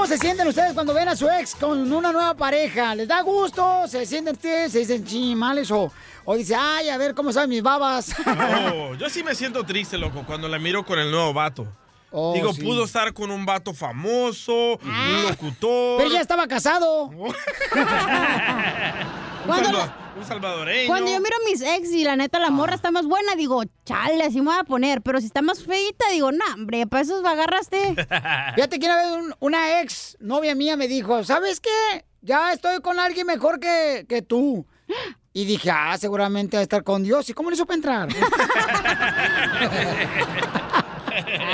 ¿Cómo se sienten ustedes cuando ven a su ex con una nueva pareja? ¿Les da gusto? ¿Se sienten ustedes? ¿Se dicen chimales? O, o dice, ay, a ver cómo saben mis babas. No, yo sí me siento triste, loco, cuando la miro con el nuevo vato. Oh, Digo, sí. pudo estar con un vato famoso, un locutor. Pero ya estaba casado. salva- un salvadoreño. Cuando yo miro a mis ex y la neta la morra está más buena, digo, chale, así me voy a poner. Pero si está más feita, digo, no, hombre, para eso agarraste. Fíjate que una vez un- una ex novia mía me dijo, ¿sabes qué? Ya estoy con alguien mejor que, que tú. Y dije, ah, seguramente va a estar con Dios. ¿Y cómo le supe entrar?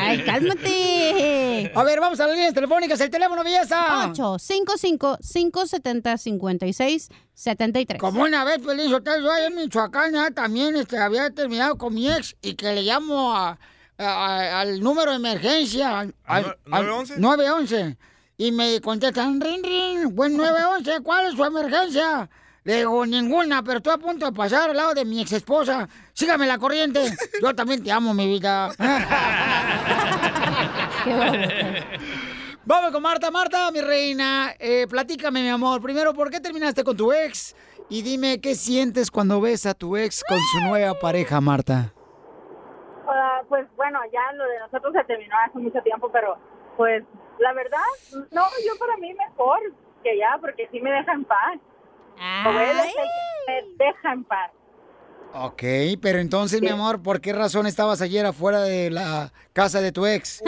Ay, cálmate. A ver, vamos a las líneas telefónicas. El teléfono, belleza. 855-570-5673. Como una vez, Feliz Hotel, yo allá en Michoacán ya también este, había terminado con mi ex y que le llamo a, a- al número de emergencia. Al, al- al 911? 911. Y me contestan, rin, rin, buen 911, ¿cuál es su emergencia? Le digo, ninguna, pero estoy a punto de pasar al lado de mi ex esposa. Sígame la corriente. Yo también te amo, mi vida. Vamos con Marta. Marta, mi reina, eh, platícame, mi amor. Primero, ¿por qué terminaste con tu ex? Y dime, ¿qué sientes cuando ves a tu ex con su nueva pareja, Marta? Ah, pues bueno, ya lo de nosotros se terminó hace mucho tiempo, pero pues la verdad, no, yo para mí mejor que ya, porque sí me deja en paz. Que me deja en paz. Ok, pero entonces, mi amor, ¿por qué razón estabas ayer afuera de la casa de tu ex?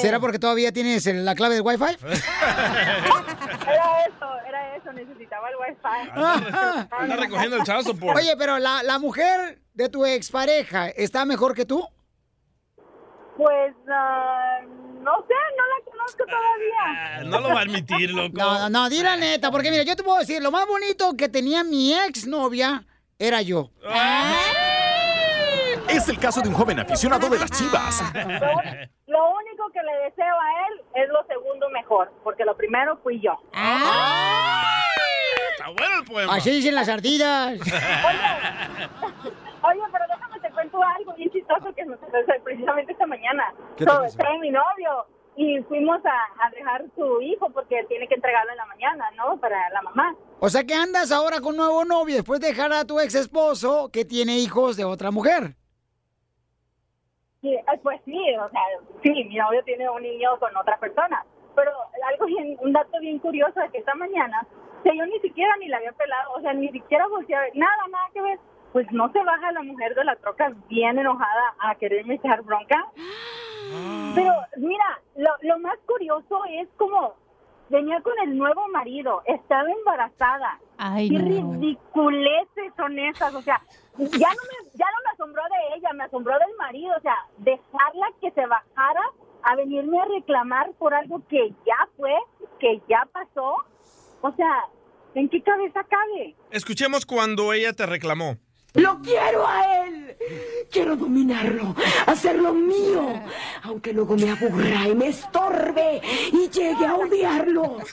¿Será porque todavía tienes la clave del Wi-Fi? Era eso, era eso, necesitaba el wifi. Anda recogiendo el chazo por. Oye, pero la, la mujer de tu expareja está mejor que tú? Pues ah, no sé, no la conozco todavía. Ah, No lo va a admitir, loco. No, no, no, di la neta, porque mira, yo te puedo decir, lo más bonito que tenía mi ex novia era yo. Es el caso de un joven aficionado de las chivas. Lo único que le deseo a él es lo segundo mejor, porque lo primero fui yo. Está bueno el poema. Así dicen las ardillas. Oye, pero algo bien chistoso que pasó precisamente esta mañana. ¿Qué So, trae mi novio y fuimos a, a dejar su hijo porque tiene que entregarlo en la mañana, ¿no? Para la mamá. O sea que andas ahora con un nuevo novio después de dejar a tu ex esposo que tiene hijos de otra mujer. Sí, eh, pues sí, o sea, sí, mi novio tiene un niño con otra persona. Pero algo bien, un dato bien curioso es que esta mañana, o sea, yo ni siquiera ni la había pelado, o sea, ni siquiera volteé a ver, nada, nada que ver. Pues no se baja la mujer de la troca bien enojada a quererme echar bronca. Pero mira, lo, lo más curioso es como venía con el nuevo marido, estaba embarazada. Ay, Qué no. ridiculeces son esas, o sea, ya no me ya no me asombró de ella, me asombró del marido, o sea, dejarla que se bajara a venirme a reclamar por algo que ya fue, que ya pasó. O sea, ¿en qué cabeza cabe? Escuchemos cuando ella te reclamó. Lo quiero a él. Quiero dominarlo, hacerlo mío, aunque luego me aburra y me estorbe y llegue a odiarlo.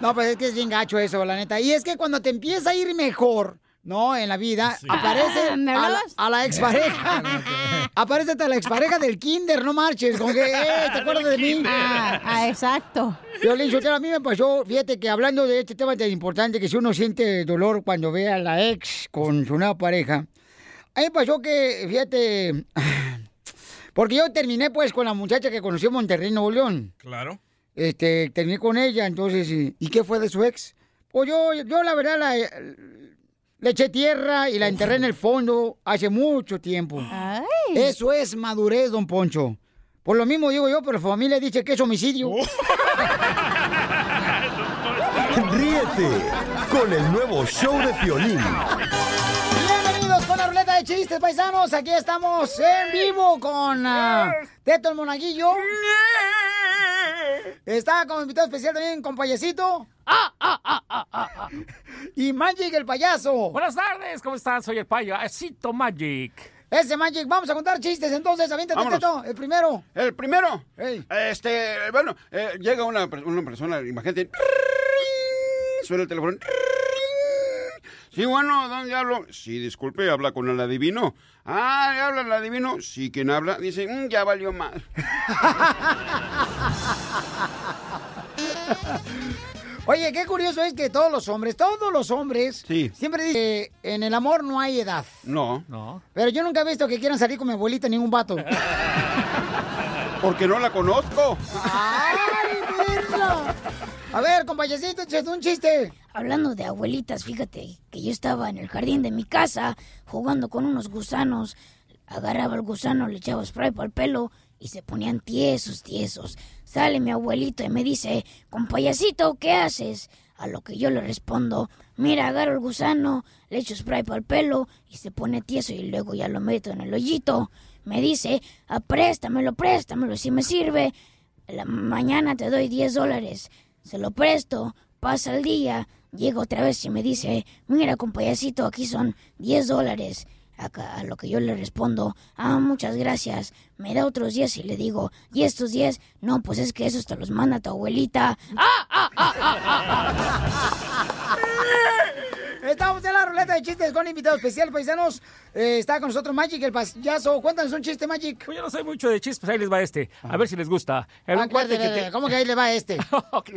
No, pues es que es bien gacho eso, la neta. Y es que cuando te empieza a ir mejor, ¿no? En la vida, aparece ¿Me a la, a la expareja. aparece hasta la expareja del kinder, no marches. Con que, eh, ¿te acuerdas de mí? Ah, ah, exacto. Violín, Sotelo, a mí me pasó, fíjate que hablando de este tema tan importante, que si uno siente dolor cuando ve a la ex con su nueva pareja, a mí me pasó que, fíjate, porque yo terminé pues con la muchacha que conocí en Monterrey, Nuevo León. Claro. Este, terminé con ella, entonces, ¿y, y qué fue de su ex? Pues yo, yo la verdad la, le eché tierra y la enterré en el fondo hace mucho tiempo. Ay. Eso es madurez, don Poncho. Por lo mismo digo yo, pero la familia dice que es homicidio. Ríete con el nuevo show de Piolín. Bienvenidos con la ruleta de chistes, paisanos. Aquí estamos en vivo con ah, Teto el Monaguillo. Está como invitado especial también con Payasito. ¡Ah, ah, ah, ah, ah, ah! Y Magic el payaso. Buenas tardes, ¿cómo estás? Soy el payasito Magic. Ese Magic, vamos a contar chistes entonces, aviéntate. Teto, el primero. El primero. Este, bueno, eh, llega una, una persona, imagínate. Suena el teléfono. Sí, bueno, ¿dónde hablo? Sí, disculpe, habla con el adivino. Ah, ¿le habla el adivino? Sí, ¿quién habla? Dice, "Mm, ya valió más. Oye, qué curioso es que todos los hombres, todos los hombres, Sí. siempre dicen que en el amor no hay edad. No, No. Pero yo nunca he visto que quieran salir con mi abuelita ningún vato. porque no la conozco. ¡Ay, verga! A ver, compañecito, échate un chiste. Hablando de abuelitas, fíjate que yo estaba en el jardín de mi casa jugando con unos gusanos. Agarraba el gusano, le echaba spray para el pelo y se ponían tiesos, tiesos. Sale mi abuelito y me dice, compayacito, ¿qué haces? A lo que yo le respondo, mira, agarro el gusano, le echo spray para el pelo y se pone tieso y luego ya lo meto en el hoyito. Me dice, ah, préstamelo, préstamelo, si me sirve. La mañana te doy 10 dólares. Se lo presto, pasa el día, llega otra vez y me dice, mira compayacito, aquí son 10 dólares. A lo que yo le respondo, ah, muchas gracias. Me da otros 10 y le digo, ¿y estos 10? No, pues es que esos te los manda tu abuelita. ¡Ah, ah, ah, ah, ah, ah! Estamos en la ruleta de chistes con invitado especial, paisanos. Eh, está con nosotros Magic, el payaso. Cuéntanos un chiste, Magic. Pues yo no soy mucho de chistes, ahí les va este. A ver si les gusta. Ah, cuate que te- ¿Cómo que ahí le va este? Ok.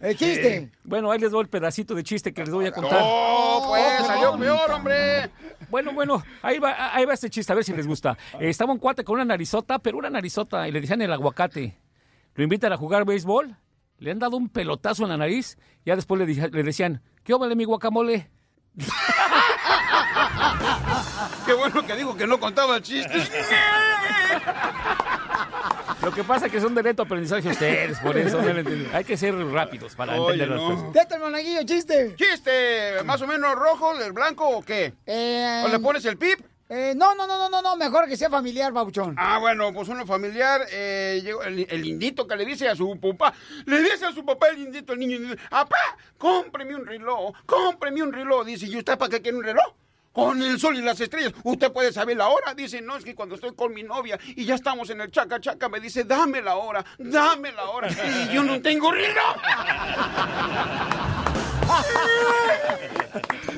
El chiste. Eh, bueno, ahí les doy el pedacito de chiste que les voy a contar. No, pues, salió peor, hombre. Bueno, bueno, ahí va, ahí va este chiste, a ver si les gusta. Eh, estaba un cuate con una narizota, pero una narizota, y le decían el aguacate. Lo invitan a jugar béisbol, le han dado un pelotazo en la nariz, ya después le, dije- le decían, ¿qué vale mi guacamole? Qué bueno que digo que no contaba chistes. Lo que pasa es que son de lento aprendizaje ustedes, por eso no lo entienden. Hay que ser rápidos para Oye, entender las no. cosas. Teto el monaguillo, chiste. ¿Chiste más o menos rojo, del blanco o qué? Eh, ¿O le pones el pip? eh, no, no, no, no, no, no, mejor que sea familiar, babuchón. Ah, bueno, pues uno familiar, eh, llegó el, el indito que le dice a su papá, le dice a su papá el indito, el niño, dice, papá, cómpreme un reloj, cómpreme un reloj. Dice, ¿y usted para qué quiere un reloj? Con el sol y las estrellas, usted puede saber la hora. Dice, no, es que cuando estoy con mi novia y ya estamos en el chaca chaca, me dice, dame la hora, dame la hora. Y yo no tengo reloj.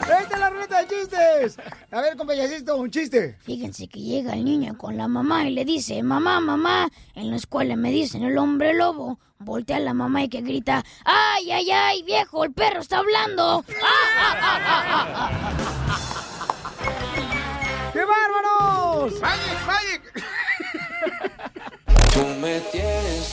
¡Esta es la ruleta de chistes! A ver, compañecito, un chiste. Fíjense que llega el niño con la mamá y le dice, mamá, mamá, en la escuela me dicen el hombre lobo. Voltea a la mamá y que grita, ¡ay, ay, ay, viejo, el perro está hablando! ¡Ah, ¡Qué bárbaros! ¡Magic, magic!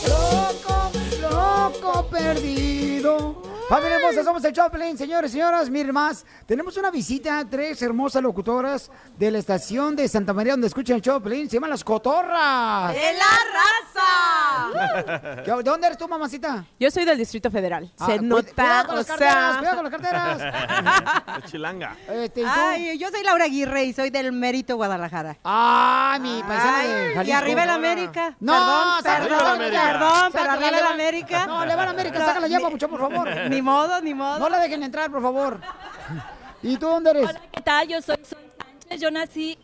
Loco, loco perdido. Familia hermosa, somos el Choplin, señores y señoras, miren más. Tenemos una visita, tres hermosas locutoras de la estación de Santa María donde escuchan el Choplin, se llaman las Cotorras. ¡De la raza! ¿De dónde eres tú, mamacita? Yo soy del Distrito Federal. Ah, Se nota, cuidado con o las carteras, sea... cuidado con las carteras. La chilanga. Este, ¿y? Ay, yo soy Laura Aguirre y soy del Mérito Guadalajara. Ah, mi paisana Ay, de y Jalisco. arriba el América. No, perdón, perdón, perdón, pero arriba el América. No, le va a América, sácala ya, papuchón, por favor. Ni modo, ni modo. No la dejen entrar, por favor. ¿Y tú dónde eres? Hola, ¿qué tal? Yo soy Sol Sánchez. Yo nací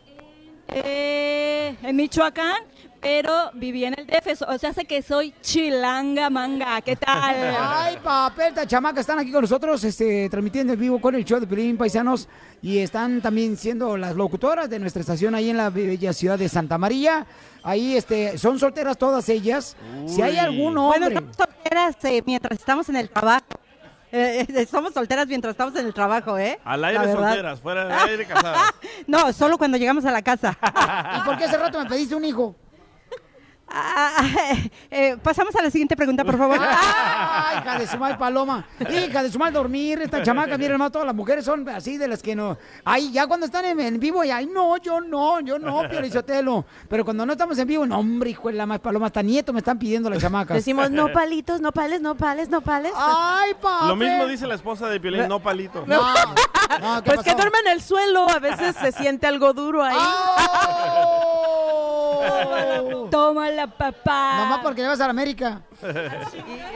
en, eh, en Michoacán, pero viví en el DF. O sea, hace que soy chilanga manga. ¿Qué tal? Ay, papel, esta chamaca están aquí con nosotros, este, transmitiendo en vivo con el show de Pelín Paisanos y están también siendo las locutoras de nuestra estación ahí en la bella ciudad de Santa María. Ahí, este, son solteras todas ellas. Si hay algún Bueno, hombre. estamos solteras eh, mientras estamos en el trabajo. Eh, eh, somos solteras mientras estamos en el trabajo, ¿eh? Al aire solteras, fuera del aire casadas. No, solo cuando llegamos a la casa. ¿Y por qué hace rato me pediste un hijo? Ah, eh, pasamos a la siguiente pregunta, por favor. Ay, hija de su mal paloma. Hija de su mal dormir. Esta chamaca, miren, hermano, todas las mujeres son así de las que no. Ay, ya cuando están en, en vivo, ya, ay, no, yo no, yo no, Piolizotelo. Pero cuando no estamos en vivo, no, hombre, hijo de la más paloma, hasta nieto me están pidiendo las chamacas. Decimos no palitos, no pales, no pales, no pales. Ay, papá. Lo mismo dice la esposa de Piolín, no palito. No, no, ¿qué Pues que duerme en el suelo, a veces se siente algo duro ahí. ¡Oh! Tómala, papá. Nomás porque le vas a la América.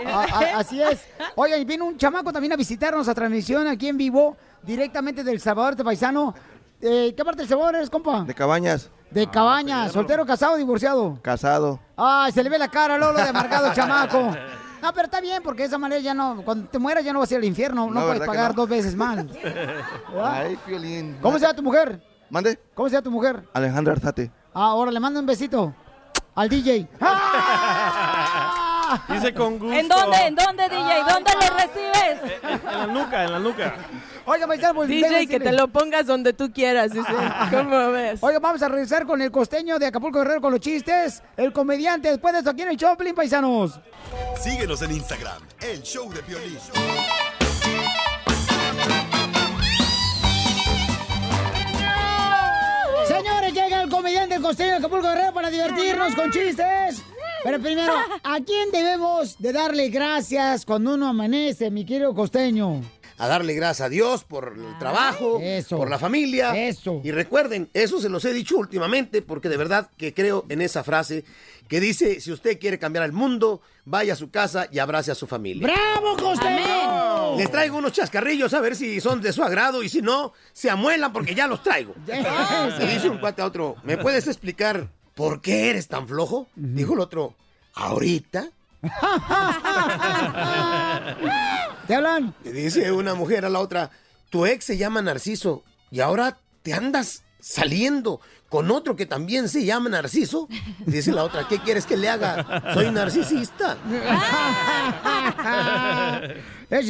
A- a- así es. Oigan, y vino un chamaco también a visitarnos a transmisión aquí en vivo, directamente del Salvador, este paisano. Eh, ¿Qué parte del Salvador eres, compa? De Cabañas. De cabaña, soltero, casado o divorciado. Casado. Ay, se le ve la cara, Lolo, de amargado, chamaco. No, pero está bien, porque de esa manera ya no, cuando te mueras ya no vas a ir al infierno, no, No, puedes ¿verdad que pagar no? dos veces más. Ay, Piolín. ¿Cómo se llama tu mujer? ¿Mande? ¿Cómo se llama tu mujer? Alejandra Arzate. Ah, ahora le mando un besito al DJ. Dice con gusto. ¿En dónde? ¿En dónde, DJ? ¿Dónde le recibes? En la nuca, en la nuca. Oiga, paisano, pues, DJ, que te lo pongas donde tú quieras, dice. ¿Cómo ves? Oiga, vamos a regresar con el costeño de Acapulco Guerrero con los chistes. El comediante, después de esto aquí en el Choplin, paisanos. Síguenos en Instagram, el show de Piolín. Comediante costeño de Acapulco Guerrero para divertirnos con chistes. Pero primero, ¿a quién debemos de darle gracias cuando uno amanece, mi querido costeño? A darle gracias a Dios por el trabajo, por la familia. Eso. Y recuerden, eso se los he dicho últimamente porque de verdad que creo en esa frase que dice, si usted quiere cambiar el mundo, vaya a su casa y abrace a su familia. ¡Bravo, costeño! Les traigo unos chascarrillos a ver si son de su agrado y si no, se amuelan porque ya los traigo. Le dice un cuate a otro, ¿me puedes explicar por qué eres tan flojo? Dijo el otro, ¿ahorita? ¿Te hablan? Le dice una mujer a la otra, tu ex se llama Narciso y ahora te andas saliendo con otro que también se llama Narciso. Dice la otra, ¿qué quieres que le haga? Soy narcisista.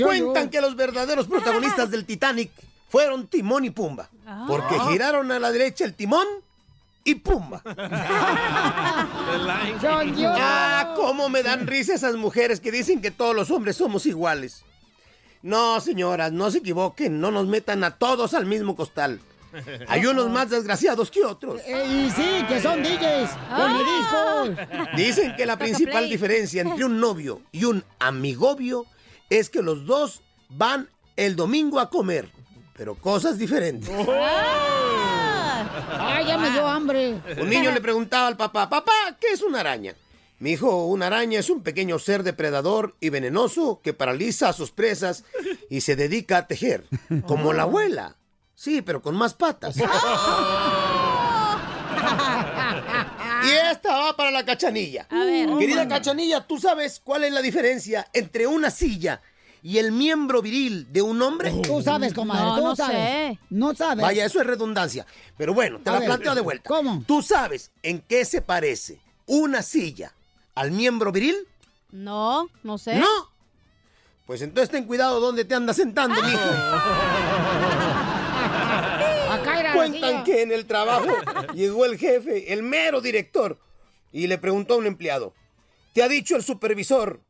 Cuentan que los verdaderos protagonistas del Titanic fueron Timón y Pumba, porque giraron a la derecha el timón y Pumba. Ah, cómo me dan risa esas mujeres que dicen que todos los hombres somos iguales. No, señoras, no se equivoquen, no nos metan a todos al mismo costal. Hay unos más desgraciados que otros. Eh, y sí, que son DJs, con discos. Dicen que la principal diferencia entre un novio y un amigobio es que los dos van el domingo a comer, pero cosas diferentes. Ay, ya me dio hambre. Un niño le preguntaba al papá, papá, ¿qué es una araña? Mi hijo, una araña es un pequeño ser depredador y venenoso que paraliza a sus presas y se dedica a tejer, como la abuela. Sí, pero con más patas. Y esta va para la cachanilla. A ver. Querida cachanilla, ¿tú sabes cuál es la diferencia entre una silla y el miembro viril de un hombre? Tú sabes, comadre, No, tú no sabes. sé. No sabes. Vaya, eso es redundancia. Pero bueno, te A la ver, planteo de vuelta. ¿cómo? ¿Tú sabes en qué se parece una silla al miembro viril? No, no sé. No. Pues entonces ten cuidado dónde te andas sentando, mijo. Acá era Cuentan que en el trabajo llegó el jefe, el mero director, y le preguntó a un empleado, ¿te ha dicho el supervisor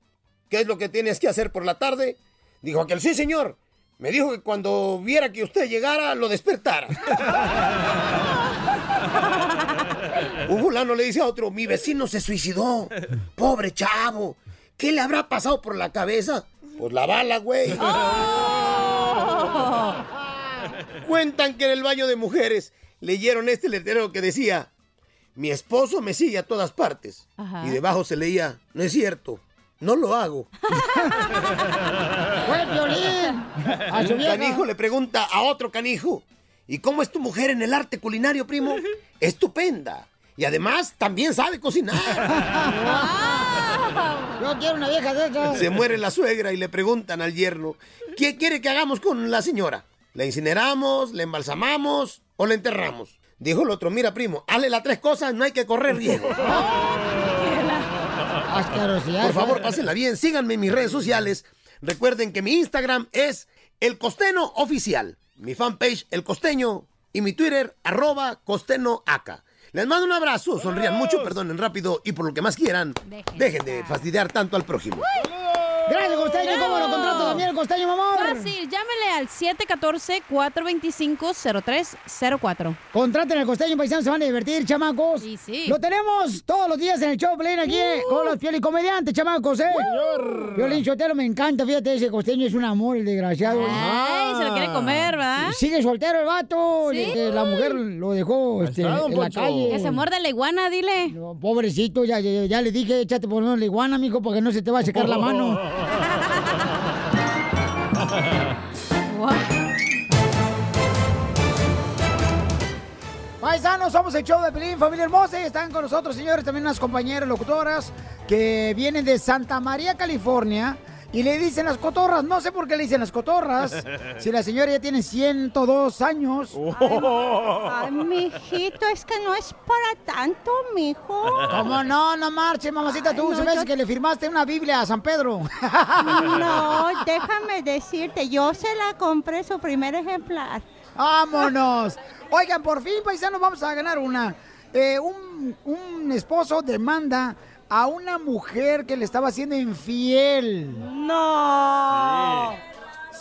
qué es lo que tienes que hacer por la tarde? Dijo aquel, sí, señor. Me dijo que cuando viera que usted llegara, lo despertara. Un fulano le dice a otro, mi vecino se suicidó. Pobre chavo. ¿Qué le habrá pasado por la cabeza? Pues la bala, güey. Cuentan que en el baño de mujeres leyeron este letrero que decía, mi esposo me sigue a todas partes. Ajá. Y debajo se leía, no es cierto, no lo hago. ¡Fue Piolín! A su Un canijo le pregunta a otro canijo, ¿y cómo es tu mujer en el arte culinario, primo? Estupenda. Y además también sabe cocinar. Yo quiero una vieja de esas. Se muere la suegra y le preguntan al yerno, ¿qué quiere que hagamos con la señora? ¿La incineramos, la embalsamamos o la enterramos? Dijo el otro, mira primo, hazle las tres cosas, no hay que correr riesgo. Por favor, pásenla bien, síganme en mis redes sociales. Recuerden que mi Instagram es El Costeño Oficial, mi fanpage El Costeño y mi Twitter arroba Costeño Aca. Les mando un abrazo, sonrían mucho, perdonen rápido y por lo que más quieran, dejen de fastidiar tanto al prójimo. Gracias, costeño. ¿Cómo lo contrato también el costeño, mamón? Fácil, llámele al 714-425-0304. Contraten al costeño, paisanos, se van a divertir, chamacos. Sí, sí. Lo tenemos todos los días en el show, Pelín, aquí eh, con los Pioli Comediantes, chamacos, ¿eh? Piolín Sotelo me encanta, fíjate, ese costeño es un amor, el desgraciado. Ay, se lo quiere comer, ¿verdad? Sigue soltero el vato, ¿Sí? que la mujer lo dejó este, en la calle. Que se muerde la iguana, dile. No, pobrecito, ya, ya, ya le dije, échate por lo menos la iguana, mijo, para que no se te va a secar la mano. Paisanos, somos el show de Pelín, familia hermosa. y Están con nosotros, señores, también unas compañeras locutoras que vienen de Santa María, California. Y le dicen las cotorras. No sé por qué le dicen las cotorras. Si la señora ya tiene 102 años. Ay, mijito, es que no es para tanto, mijo. ¿Cómo no? No marche, mamacita. Tú Ay, se no, me hace yo- que le firmaste una Biblia a San Pedro. No, déjame decirte, yo se la compré su primer ejemplar. ¡Vámonos! Oigan, por fin, paisanos, vamos a ganar una. Eh, un, un esposo demanda a una mujer que le estaba haciendo infiel. ¡No!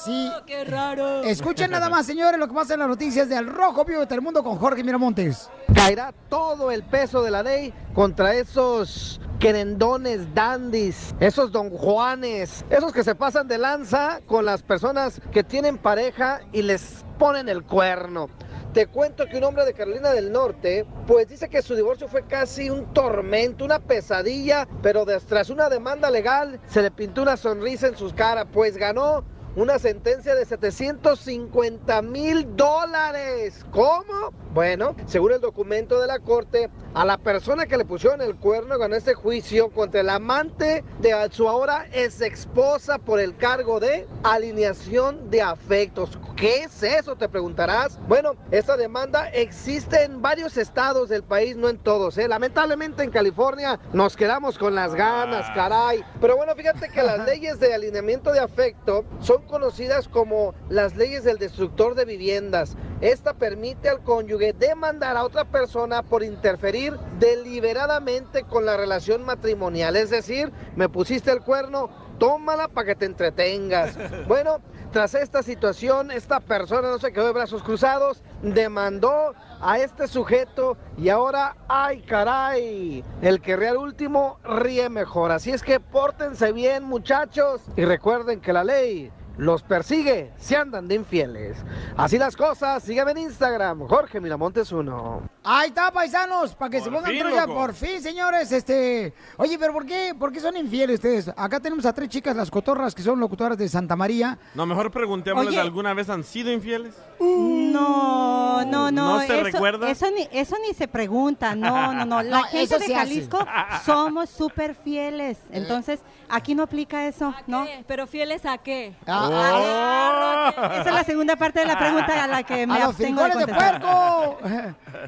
Sí. ¡Qué raro! Escuchen nada más, señores, lo que pasa en las noticias de Al Rojo Vivo de Telemundo con Jorge Miramontes. Caerá todo el peso de la ley contra esos querendones dandis, esos don Juanes, esos que se pasan de lanza con las personas que tienen pareja y les ponen el cuerno. Te cuento que un hombre de Carolina del Norte, pues dice que su divorcio fue casi un tormento, una pesadilla, pero tras una demanda legal se le pintó una sonrisa en sus caras, pues ganó una sentencia de 750 mil dólares. ¿Cómo? Bueno, según el documento de la corte, a la persona que le pusieron el cuerno ganó este juicio contra el amante de su ahora ex esposa por el cargo de alineación de afectos. ¿Qué es eso? Te preguntarás. Bueno, esta demanda existe en varios estados del país, no en todos. ¿eh? Lamentablemente en California nos quedamos con las ganas, caray. Pero bueno, fíjate que las leyes de alineamiento de afecto son conocidas como las leyes del destructor de viviendas. Esta permite al cónyuge demandar a otra persona por interferir deliberadamente con la relación matrimonial. Es decir, me pusiste el cuerno, tómala para que te entretengas. Bueno, tras esta situación, esta persona no se quedó de brazos cruzados, demandó a este sujeto y ahora, ay caray, el que ríe al último ríe mejor. Así es que pórtense bien muchachos y recuerden que la ley los persigue si andan de infieles. Así las cosas, sígueme en Instagram, Jorge Miramontes 1. Ahí está, paisanos, para que se pongan fin, trucha, loco. por fin, señores. Este, oye, pero ¿por qué, por qué son infieles ustedes? Acá tenemos a tres chicas, las cotorras, que son locutoras de Santa María. No, mejor preguntémosles. ¿alguna vez han sido infieles? No, no, no. ¿No se eso, recuerda? Eso ni, eso ni se pregunta. No, no, no. La No, gente de hace. Jalisco somos súper fieles. Entonces, aquí no aplica eso, ¿no? ¿Pero fieles a qué? Ah, Esa es la segunda parte de la pregunta a la que me a los abstengo de de puerco.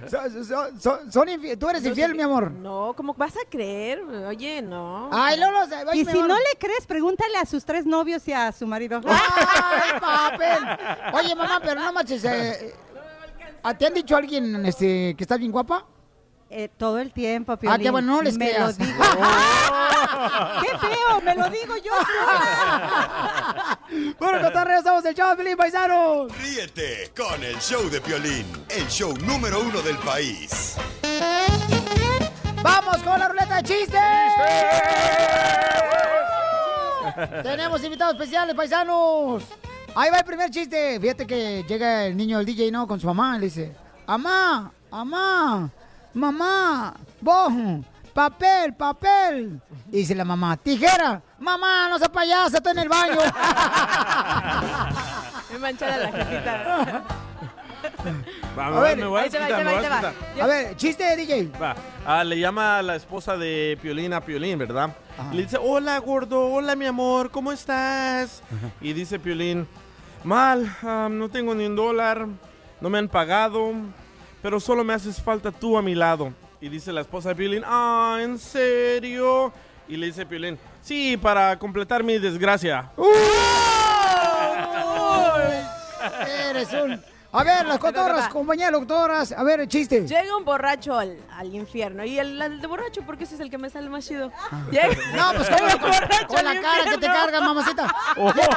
Son- son- son- son infi- ¿Tú eres infiel, mi amor? No, ¿cómo vas a creer? Oye, no. Ay, Lolo, ay, Y mi si amor. no le crees, pregúntale a sus tres novios y a su marido. ¡Ay, papel! Oye, mamá, pero no manches. eh, ¿a- ¿Te han dicho alguien este, que estás bien guapa? Eh, todo el tiempo, Ah, Piolín. qué bueno, no les Me creas. lo digo. ¡Qué feo! Me lo digo yo. Bueno, cotorreo, estamos el chavo Felipe Paisano. Ríete con el show de Piolín, el show número uno del país. ¡Vamos con la ruleta de chistes! Tenemos invitados especiales, paisanos. Ahí va el primer chiste. Fíjate que llega el niño del DJ, ¿no? Con su mamá y le dice, Amá, amá, mamá, vos, papel, papel. Y dice la mamá, tijera, mamá, no seas payasa, estoy en el baño. Me manchada la jefita. Va, A ver, me voy a ver, chiste de DJ. Va. Ah, le llama a la esposa de Piolín a Piolín, ¿verdad? Y le dice, hola gordo, hola mi amor, ¿cómo estás? Y dice Piolín, mal, ah, no tengo ni un dólar, no me han pagado, pero solo me haces falta tú a mi lado. Y dice la esposa de Piolín, ah, ¿en serio? Y le dice Piolín, sí, para completar mi desgracia. Eres un... A ver, las cotorras, compañeras doctoras. A ver, el chiste. Llega un borracho al, al infierno. Y el, el de borracho, porque ese es el que me sale más chido. Llega- No, pues con, un borracho con la cara que te infierno. cargan, mamacita. Fíjate,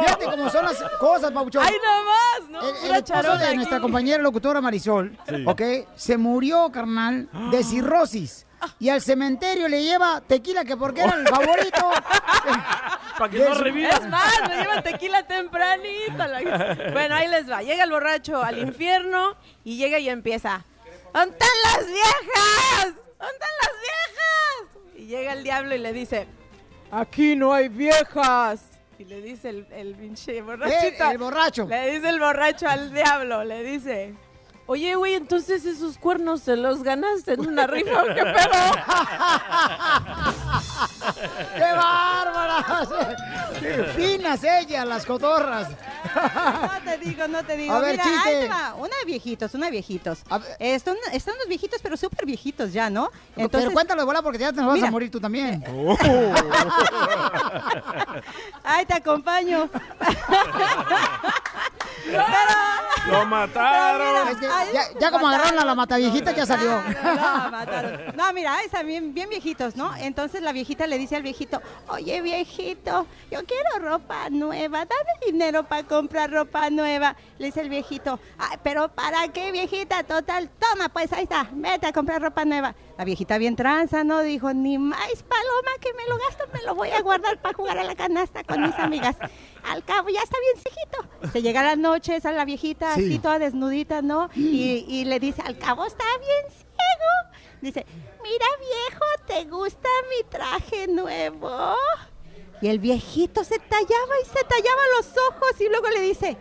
fíjate cómo son las cosas, Pabuchón. ¡Ay, no más! No, El, el esposo de aquí. nuestra compañera locutora Marisol, Sí. ¿ok? Se murió, carnal, de cirrosis. Y al cementerio le lleva tequila, que porque era el favorito. Para que no reviva. Es más, me llevan tequila tempranito. Bueno, ahí les va. Llega el borracho al infierno y llega y empieza. ¿Dónde están las viejas? ¿Dónde están las viejas? Y llega el diablo y le dice, aquí no hay viejas. Y le dice el, el pinche borrachito. El- el borracho. Le dice el borracho al diablo, le dice, Oye, güey, entonces esos cuernos se los ganaste en una rifa, ¿o ¿qué pedo? ¡Qué bárbaras! ¡Qué finas ellas, las cotorras! No te digo, no te digo. A ver, Mira, chiste. ahí te va. Una de viejitos, una de viejitos. Están, están los viejitos, pero súper viejitos ya, ¿no? Pero cuéntalo de bola porque ya te nos vas Mira. a morir tú también. Ay, te acompaño. ¡Lo mataron! Es que ya, ya como agarraron a la mataviejita, ya salió. No, mataron. No, mira, están bien, bien viejitos, ¿no? Entonces la viejita le dice al viejito, oye viejito, yo quiero ropa nueva, dame dinero para comprar ropa nueva. Le dice el viejito, "Ay, pero ¿para qué viejita? Total, toma, pues ahí está, vete a comprar ropa nueva. La viejita bien tranza, ¿no? Dijo, ni más paloma que me lo gasto, me lo voy a guardar para jugar a la canasta con mis amigas. Al cabo ya está bien viejito. Se llega la noche, sale la viejita Sí. así toda desnudita, ¿no? Y, y le dice, al cabo está bien ciego. Dice, mira viejo, ¿te gusta mi traje nuevo? Y el viejito se tallaba y se tallaba los ojos y luego le dice,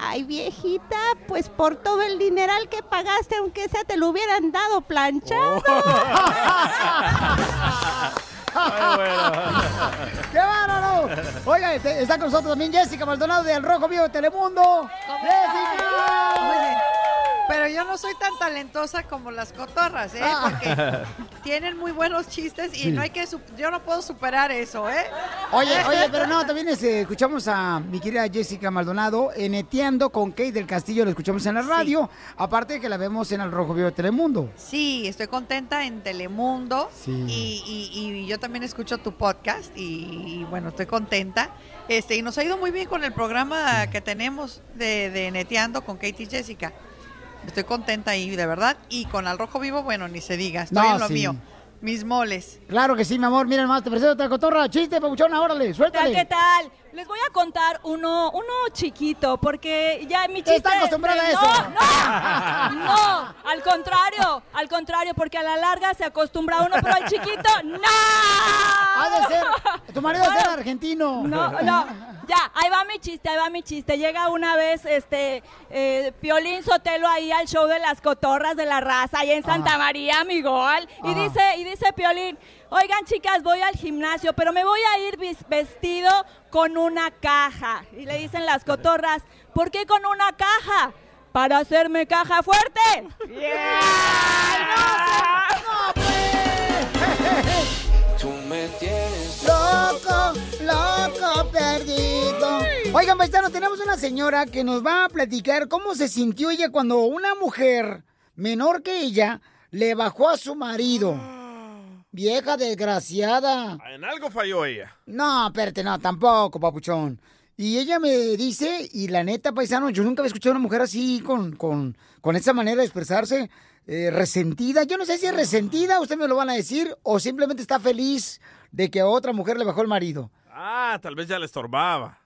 ay viejita, pues por todo el dineral que pagaste, aunque sea te lo hubieran dado planchado. ¡Qué bárbaro! Oiga, este, está con nosotros también Jessica Maldonado de El Rojo Vivo de Telemundo. ¡Jessica! Pero yo no soy tan talentosa como las cotorras, ¿eh? Ah. Porque tienen muy buenos chistes y Sí. no hay que... Yo no puedo superar eso, ¿eh? Oye, oye, pero no, también este, escuchamos a mi querida Jessica Maldonado en Eteando con Kate del Castillo, lo escuchamos en la radio, aparte de que la vemos en El Rojo Vivo de Telemundo. Sí, estoy contenta en Telemundo Sí. y, y- y yo también escucho tu podcast y, y, bueno, estoy contenta. Este, y nos ha ido muy bien con el programa que tenemos de, de Neteando con Katie y Jessica. Estoy contenta ahí, de verdad. Y con Al Rojo Vivo, bueno, ni se diga, estoy No, en lo sí. mío. Mis moles. Claro que sí, mi amor, miren más, te presento otra cotorra, chiste, papuchona, órale, suéltale. ¿Qué tal? Les voy a contar uno, uno chiquito, porque ya mi chiste... Está acostumbrada a eso. No, no, no, al contrario, al contrario, porque a la larga se acostumbra uno, pero al chiquito, ¡no! Ha de ser, tu marido ser argentino. No, no, ya, ahí va mi chiste, ahí va mi chiste. Llega una vez, este, eh, Piolín Sotelo ahí al show de las cotorras de la raza, ahí en Santa María, mi gol. Y Ajá. dice, y dice Piolín, oigan chicas, voy al gimnasio, pero me voy a ir vestido con una caja. Y le dicen las cotorras, ¿por qué con una caja? Para hacerme caja fuerte. Tú me tienes loco, loco, perdido. Oigan, paisanos, tenemos una señora que nos va a platicar cómo se sintió ella cuando una mujer menor que ella le bajó a su marido. Vieja desgraciada. En algo falló ella. No, espérate, no, tampoco, papuchón. Y ella me dice, y la neta, paisano, yo nunca había escuchado a una mujer así, con, con, con esa manera de expresarse, eh, resentida. Yo no sé si es resentida, ustedes me lo van a decir, o simplemente está feliz de que a otra mujer le bajó el marido. Ah, tal vez ya le estorbaba.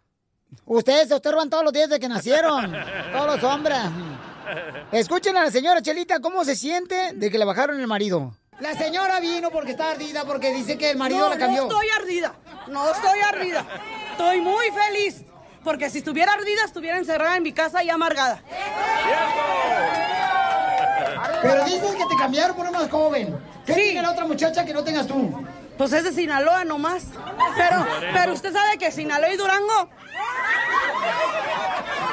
Ustedes se estorban todos los días de que nacieron, todos los hombres. Escuchen a la señora Chelita cómo se siente de que le bajaron el marido. La señora vino porque está ardida, porque dice que el marido no, la cambió. No estoy ardida, no estoy ardida. Estoy muy feliz, porque si estuviera ardida estuviera encerrada en mi casa y amargada. Pero dices que te cambiaron por una más joven. ¿Qué tiene la otra muchacha que no tengas tú? Pues es de Sinaloa nomás. Pero, pero usted sabe que Sinaloa y Durango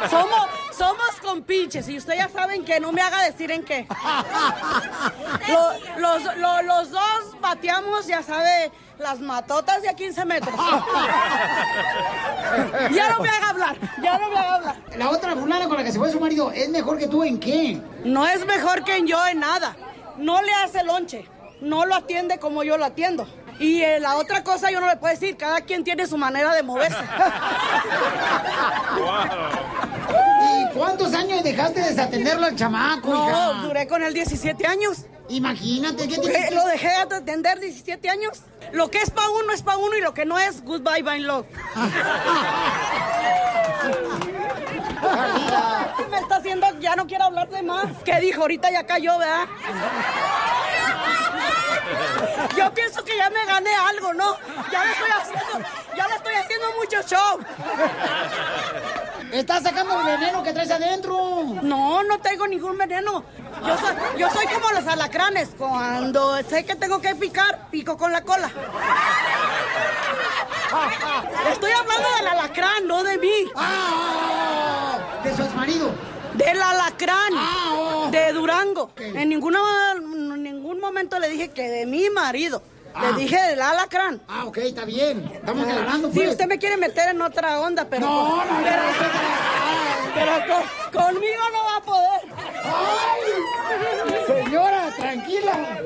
somos, somos compinches y usted ya saben que no me haga decir en qué. Lo- los, lo- los dos bateamos, ya sabe, las matotas de a 15 metros. ya no me haga hablar, ya no me haga hablar. La otra fulana con la que se fue su marido, ¿es mejor que tú en qué? No es mejor que yo en nada. No le hace lonche. No lo atiende como yo lo atiendo. Y eh, la otra cosa yo no le puedo decir. Cada quien tiene su manera de moverse. ¿Y cuántos años dejaste de desatenderlo al chamaco, No, hija? duré con él 17 años. Imagínate, ¿qué que- Lo dejé de atender 17 años. Lo que es pa' uno es pa' uno y lo que no es, goodbye, bye, love. Me haciendo, ya no quiero hablar de más. ¿Qué dijo? Ahorita ya cayó, ¿verdad? Yo pienso que ya me gané algo, ¿no? Ya le estoy haciendo, ya le estoy haciendo mucho show. Estás sacando el veneno que traes adentro. No, no tengo ningún veneno. Yo soy, yo soy como los alacranes. Cuando sé que tengo que picar, pico con la cola. Estoy hablando del alacrán, no de mí. ¿De su exmarido? Del alacrán. De Durango. En ninguna, ningún momento le dije que de mi marido. Ah. Le dije del alacrán. Ah, ok, está bien. Estamos aclarando, Sí, pues. usted me quiere meter en otra onda, pero... No, no, no, pero, pero con- conmigo no va a poder. Señora, tranquila.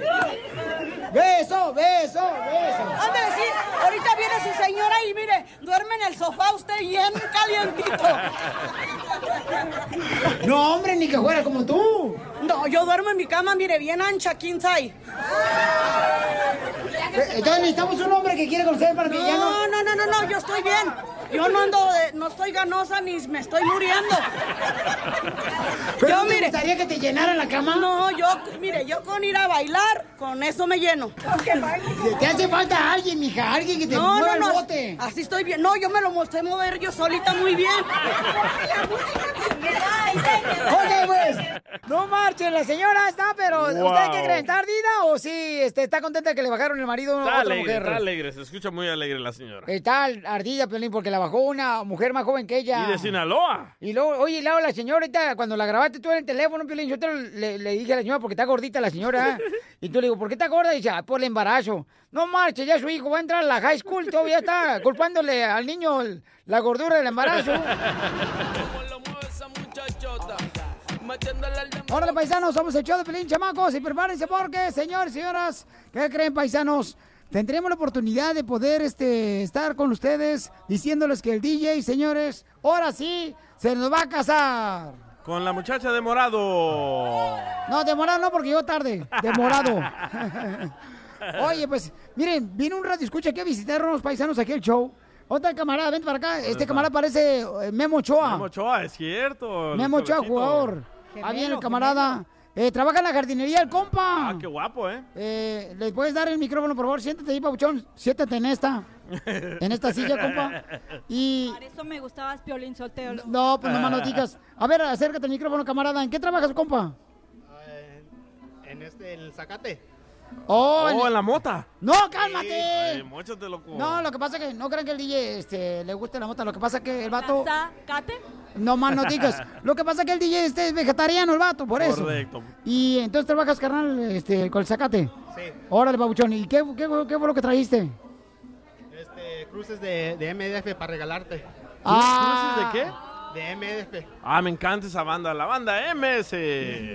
Beso, beso, beso. Ándale, sí, ahorita viene su señora y mire, duerme en el sofá usted bien calientito. No, hombre, ni que fuera como tú. No, yo duermo en mi cama, mire, bien ancha, king size. Entonces necesitamos un hombre que quiera conocer para que ya no... No, no, no, no, no, yo estoy bien. Yo no ando, de- no estoy ganosa ni me estoy muriendo. ¿Pero yo, no te mire, gustaría que te llenara la cama? No, yo, mire, yo con ir a bailar, con eso me lleno. Te hace falta alguien, mija, alguien que te No, mueva no, no, el bote. así estoy bien. No, yo me lo mostré mover yo solita muy bien. Ok, pues. No marchen, la señora está, pero Wow. ¿usted qué cree? ¿Está ardida o sí este, está contenta que le bajaron el marido a otra alegre, mujer? está alegre, se escucha muy alegre la señora. Está ardida, Piolín, porque la bajó una mujer más joven que ella. Y de Sinaloa. Y luego, oye, luego la señora, ahorita, cuando la grabaste tú en el teléfono, Piolín, yo te le, le dije a la señora, porque está gordita la señora. y tú le digo, ¿por qué está gorda? Y dice, "Ah, por el embarazo. No marche, ya su hijo va a entrar a la high school, todavía está culpándole al niño la gordura del embarazo. Órale, paisanos, somos el show de Pelín, chamacos, y prepárense porque, señores y señoras, ¿qué creen, paisanos? Tendremos la oportunidad de poder este, estar con ustedes diciéndoles que el DJ, señores, ahora sí, se nos va a casar. Con la muchacha de morado. No, de morado no, porque llegó tarde, de morado. Oye, pues, miren, vino un radio escucha aquí a visitar a unos paisanos aquí al show. Otra camarada, vente para acá. Este camarada parece eh, Memo Ochoa. Memo Ochoa, es cierto. el Memo Ochoa, jovencito. jugador. Ah, bien, el camarada. Eh, trabaja en la jardinería el compa. Ah, qué guapo, ¿eh? Eh, ¿Le puedes dar el micrófono, por favor? Siéntate ahí, Pabuchón. Siéntate en esta. En esta silla, compa. Y... Por eso me gustabas Piolín Sotelo. No, pues no más no digas. A ver, acércate al micrófono, camarada. ¿En qué trabajas, compa? En este, en el zacate. Oh, Oh, en la mota. No, cálmate. Ay, móchate, loco. No, lo que pasa es que no crean que el DJ este, le guste la mota. Lo que pasa es que el vato... ¿Zacate? No más no digas. Lo que pasa es que el DJ este es vegetariano, el vato, por eso. Correcto. Y entonces trabajas, carnal, este, con el zacate. Sí. Órale, babuchón. ¿Y qué, qué, qué fue lo que trajiste? Este, cruces de, de MDF para regalarte. Ah. ¿Cruces de qué? De MDF. Ah, me encanta esa banda, la banda MS.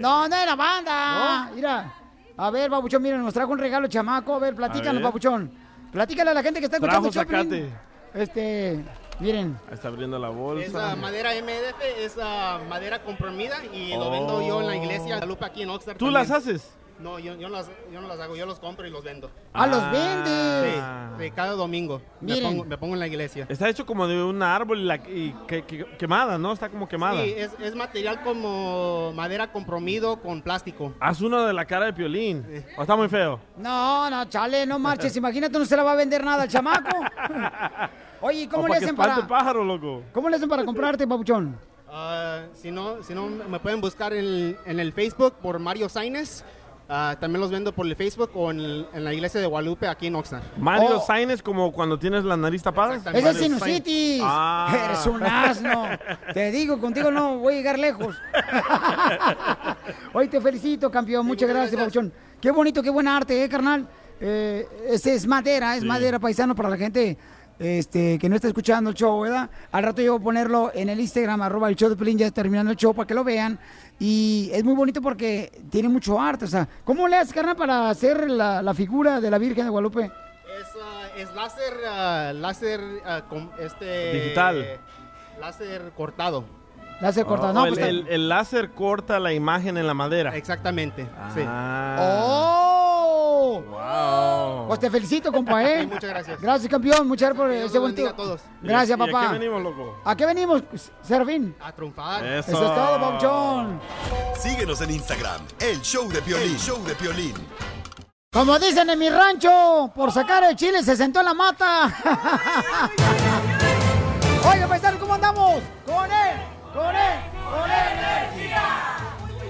No, no era banda. Mira. A ver, babuchón, miren, nos trajo un regalo chamaco. A ver, platícanos, babuchón. Platícale a la gente que está escuchando Trajo el. Este, miren. Ahí está abriendo la bolsa. Es ah, madera MDF, es ah, madera comprimida y lo vendo yo en la iglesia de Lupe aquí en Oxnard. ¿Tú también. las haces? No, yo, yo, no las, yo no las hago, yo los compro y los vendo. Ah, los vendes. Sí, sí, cada domingo me Miren. pongo, me pongo en la iglesia. Está hecho como de un árbol y, la- y que- que- quemada, ¿no? Está como quemada. Sí, es, es material como madera compromido con plástico. Haz uno de la cara de Piolín. ¿O está muy feo? No, no, chale, no marches. Imagínate, no se la va a vender nada al chamaco. Oye, ¿y ¿cómo le hacen para, pájaro, loco. ¿cómo le hacen para comprarte, papuchón? Ah, si, no, si no, me pueden buscar en, en el Facebook por Mario Saines. Ah, también los vendo por el Facebook o en, el- en la iglesia de Guadalupe aquí en Oxnard. Mario Oh. Sainz como cuando tienes la nariz tapada. Ese es Mario sinusitis. Ah. Eres un asno. Te digo, contigo no voy a llegar lejos. Hoy te felicito, campeón. Muchas gracias, Pabuchón. Qué bonito, qué buena arte, ¿eh, carnal? Eh, ese es madera, es Sí. madera paisano para la gente este, que no está escuchando el show, ¿verdad? Al rato yo voy a ponerlo en el Instagram, arroba el show de Pelín, ya terminando el show, para que lo vean. Y es muy bonito porque tiene mucho arte. O sea, ¿cómo le haces, carnal, para hacer la, la figura de la Virgen de Guadalupe? Es, ah, es láser, ah, láser ah, con este... Digital. Láser cortado. Láser cortado. Oh, no, el, pues, el- el láser corta la imagen en la madera. Exactamente. ¡Oh! Wow. Pues te felicito, compa, ¿eh? Sí, muchas gracias. Gracias, campeón. Muchas gracias por Dios ese buen a todos. Gracias, ¿Y a papá. qué venimos, loco? ¿A qué venimos, Serafín? A triunfar. Eso, es todo, Pauchón. Síguenos en Instagram, el show de Piolín. El show de Piolín. Como dicen en mi rancho, por sacar el chile se sentó en la mata. Oiga, paisanos, ¿cómo andamos? Con él, con él, con energía.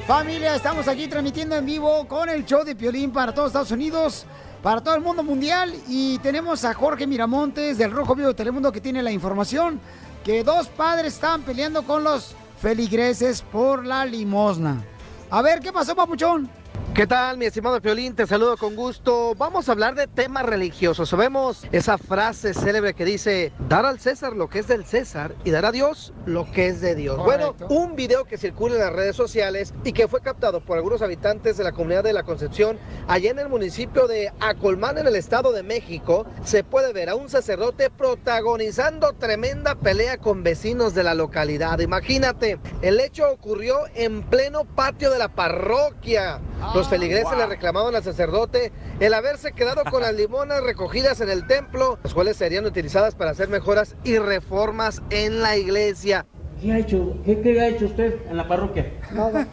Familia, estamos aquí transmitiendo en vivo con el show de Piolín para todos Estados Unidos, para todo el mundo mundial. Y tenemos a Jorge Miramontes del Rojo Vivo de Telemundo que tiene la información que dos padres estaban peleando con los feligreses por la limosna. A ver, ¿qué pasó, papuchón? ¿Qué tal, mi estimado Piolín? Te saludo con gusto. Vamos a hablar de temas religiosos. Sabemos esa frase célebre que dice, dar al César lo que es del César y dar a Dios lo que es de Dios. Correcto. Bueno, un video que circula en las redes sociales y que fue captado por algunos habitantes de la comunidad de La Concepción, allá en el municipio de Acolmán, en el Estado de México, se puede ver a un sacerdote protagonizando tremenda pelea con vecinos de la localidad. Imagínate, el hecho ocurrió en pleno patio de la parroquia. Los feligreses le reclamaban al sacerdote el haberse quedado con las limonas recogidas en el templo, las cuales serían utilizadas para hacer mejoras y reformas en la iglesia. ¿Qué ha hecho? ¿Qué, qué ha hecho usted en la parroquia? Nada.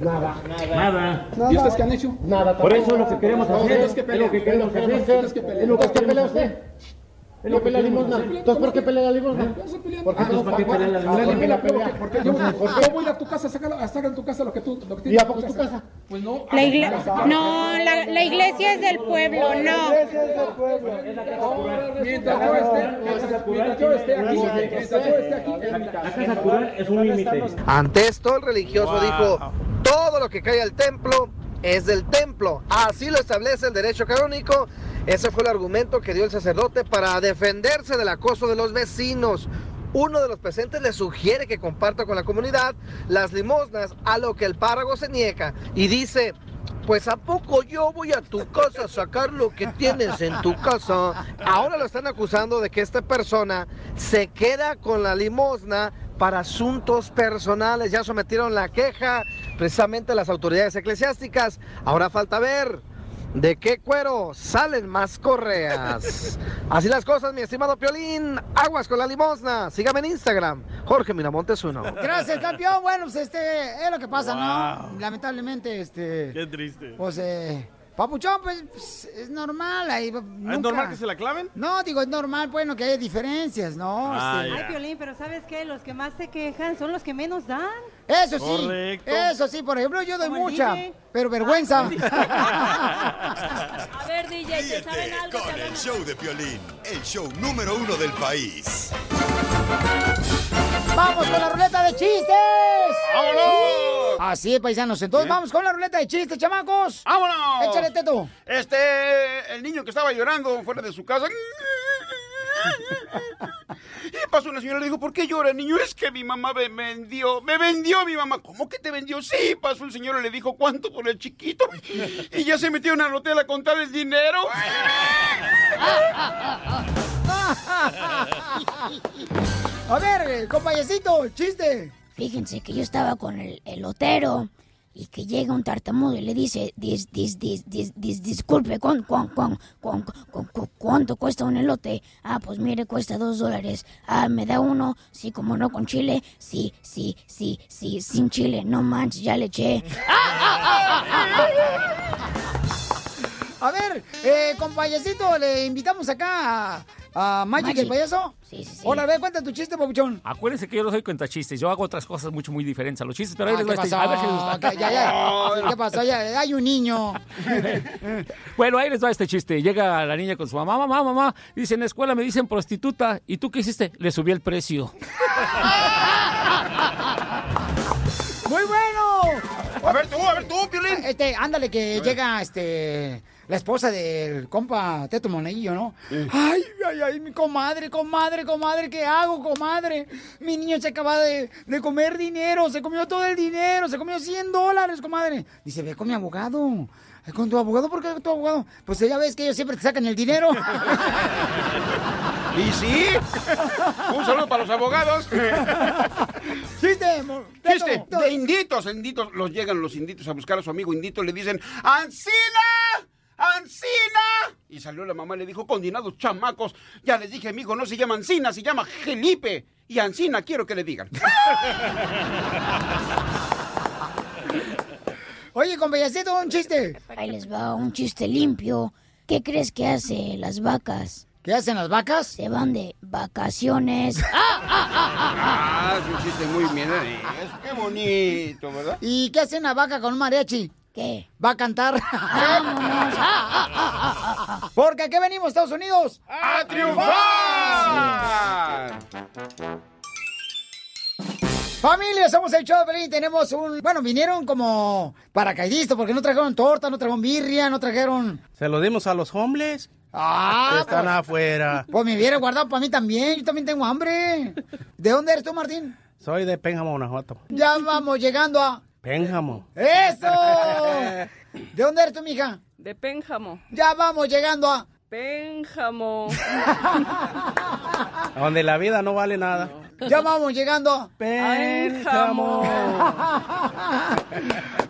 Nada. Nada. ¿Y ustedes qué han hecho? Nada. Por eso es lo que queremos hacer. que Es lo que queremos ustedes hacer. que pelean. Es lo que ¿Por qué pelea usted? lo que pelea limosna. Entonces, ¿por qué pelea la limosna? ¿Por qué ¿Para qué pelea la limosna? ¿Por qué la pelea? ¿Por qué yo- por qué voy a tu casa a sacar, a sacar en tu casa lo que tú ¿Y a poco tu casa? Pues no. La igle- No, la, la iglesia es del pueblo, no. Mientras yo esté, mientras yo esté aquí, mientras yo esté aquí en mi casa. La casa cural es un límite. Ante esto, el religioso dijo, todo lo que cae al templo es del templo. Así lo establece el derecho canónico. Ese fue el argumento que dio el sacerdote para defenderse del acoso de los vecinos. Uno de los presentes le sugiere que comparta con la comunidad las limosnas, a lo que el párrago se niega y dice, pues a poco yo voy a tu casa a sacar lo que tienes en tu casa. Ahora lo están acusando de que esta persona se queda con la limosna para asuntos personales. Ya sometieron la queja precisamente a las autoridades eclesiásticas. Ahora falta ver de qué cuero salen más correas. Así las cosas, mi estimado Piolín. Aguas con la limosna. Sígame en Instagram. Jorge Miramontes uno. Gracias, campeón. Bueno, pues este es lo que pasa, ¿no? Lamentablemente, este. Qué triste. Pues, eh. Papuchón, pues, pues, es normal. Ahí, ¿Es normal que se la claven? No, digo, es normal, bueno, que haya diferencias, ¿no? Ah, Ay, Piolín, pero ¿sabes qué? Los que más se quejan son los que menos dan. Eso sí, Correcto. eso sí, por ejemplo, yo doy Como mucha, pero vergüenza. A ver, DJ, ¿te saben algo? con el show de Piolín, el show número uno del país. ¡Vamos con la ruleta de chistes! ¡Vámonos! Así es, paisanos. Entonces, vamos con la ruleta de chistes, chamacos. ¡Vámonos! Échale, Teto. Este, el niño que estaba llorando fuera de su casa. Y pasó una señora y le dijo, ¿por qué llora, niño? Es que mi mamá me vendió, me vendió mi mamá. ¿Cómo que te vendió? Sí, pasó el señor y le dijo, ¿cuánto por el chiquito? Y ya se metió en una hotel a contar el dinero. A ver, eh, compañecito, chiste. Fíjense que yo estaba con el, el lotero y que llega un tartamudo y le dice, dis, dis, dis, dis, dis- disculpe, ¿cuán, cuán, cuán, cuán- cuán- cuán- ¿cuánto cuesta un elote? Ah, pues mire, cuesta dos dólares. Ah, ¿me da uno? Sí, como no, con chile. Sí, sí, sí, sí, sin chile. No manches, ya le eché. A ver, eh, compañecito, le invitamos acá a, a Magic, Magic. el payaso. Sí, sí, sí. Hola, a ver, cuenta tu chiste, papuchón. Acuérdense que yo no soy cuentachistes, yo hago otras cosas mucho muy diferentes a los chistes, pero ahí Ah, les ¿Qué va este- pasó? a ver si les gusta. ¿Qué, ya, ya. ¿Qué pasó? Ya, hay un niño. Bueno, ahí les va este chiste. Llega la niña con su mamá, mamá, mamá. Dice, en la escuela me dicen prostituta. ¿Y tú qué hiciste? Le subí el precio. ¡Muy bueno! A ver tú, a ver tú, Piolín. Este, ándale, que llega, este, la esposa del compa Teto Monaguillo, ¿no? Ay, ay, ay, mi comadre, comadre, comadre, ¿qué hago, comadre? Mi niño se acaba de, de comer dinero, se comió todo el dinero, se comió 100 dólares, comadre. Dice, ve con mi abogado. "Ay, ¿Con tu abogado? ¿Por qué con tu abogado? Pues ya ves que ellos siempre te sacan el dinero. ¿Y sí? Un saludo para los abogados. ¡Chiste! ¡Chiste! De inditos, inditos. Los llegan los inditos a buscar a su amigo indito. Le dicen, ¡Ancina! ¡Ancina! Y salió la mamá y le dijo, condenados chamacos. Ya les dije, amigo, no se llama Ancina, se llama Felipe. Y Ancina quiero que le digan. Oye, con Bellasito, un chiste. Ahí les va un chiste limpio. ¿Qué crees que hace las vacas? ¿Qué hacen las vacas? Se van de vacaciones. ¡Ah, ah, ah, ah, Ah, es un chiste muy bien. ¿eh? Qué bonito, ¿verdad? ¿Y qué hace una vaca con un mariachi? ¿Qué? Va a cantar. Vámonos. Porque aquí venimos, Estados Unidos. ¡A triunfar! Familia, somos el show de Pelín. Tenemos un. Bueno, vinieron como paracaidistas porque no trajeron torta, no trajeron birria, no trajeron. Se lo dimos a los hombres. Ah, que están pues- afuera. Pues me hubiera guardado para mí también. Yo también tengo hambre. ¿De dónde eres tú, Martín? Soy de Pénjamo, Guanajuato. Ya vamos llegando a. Pénjamo. ¡Eso! ¿De dónde eres tú, mija? De Pénjamo. Ya vamos llegando a. Pénjamo. Donde la vida no vale nada. Ya vamos llegando a. Pénjamo.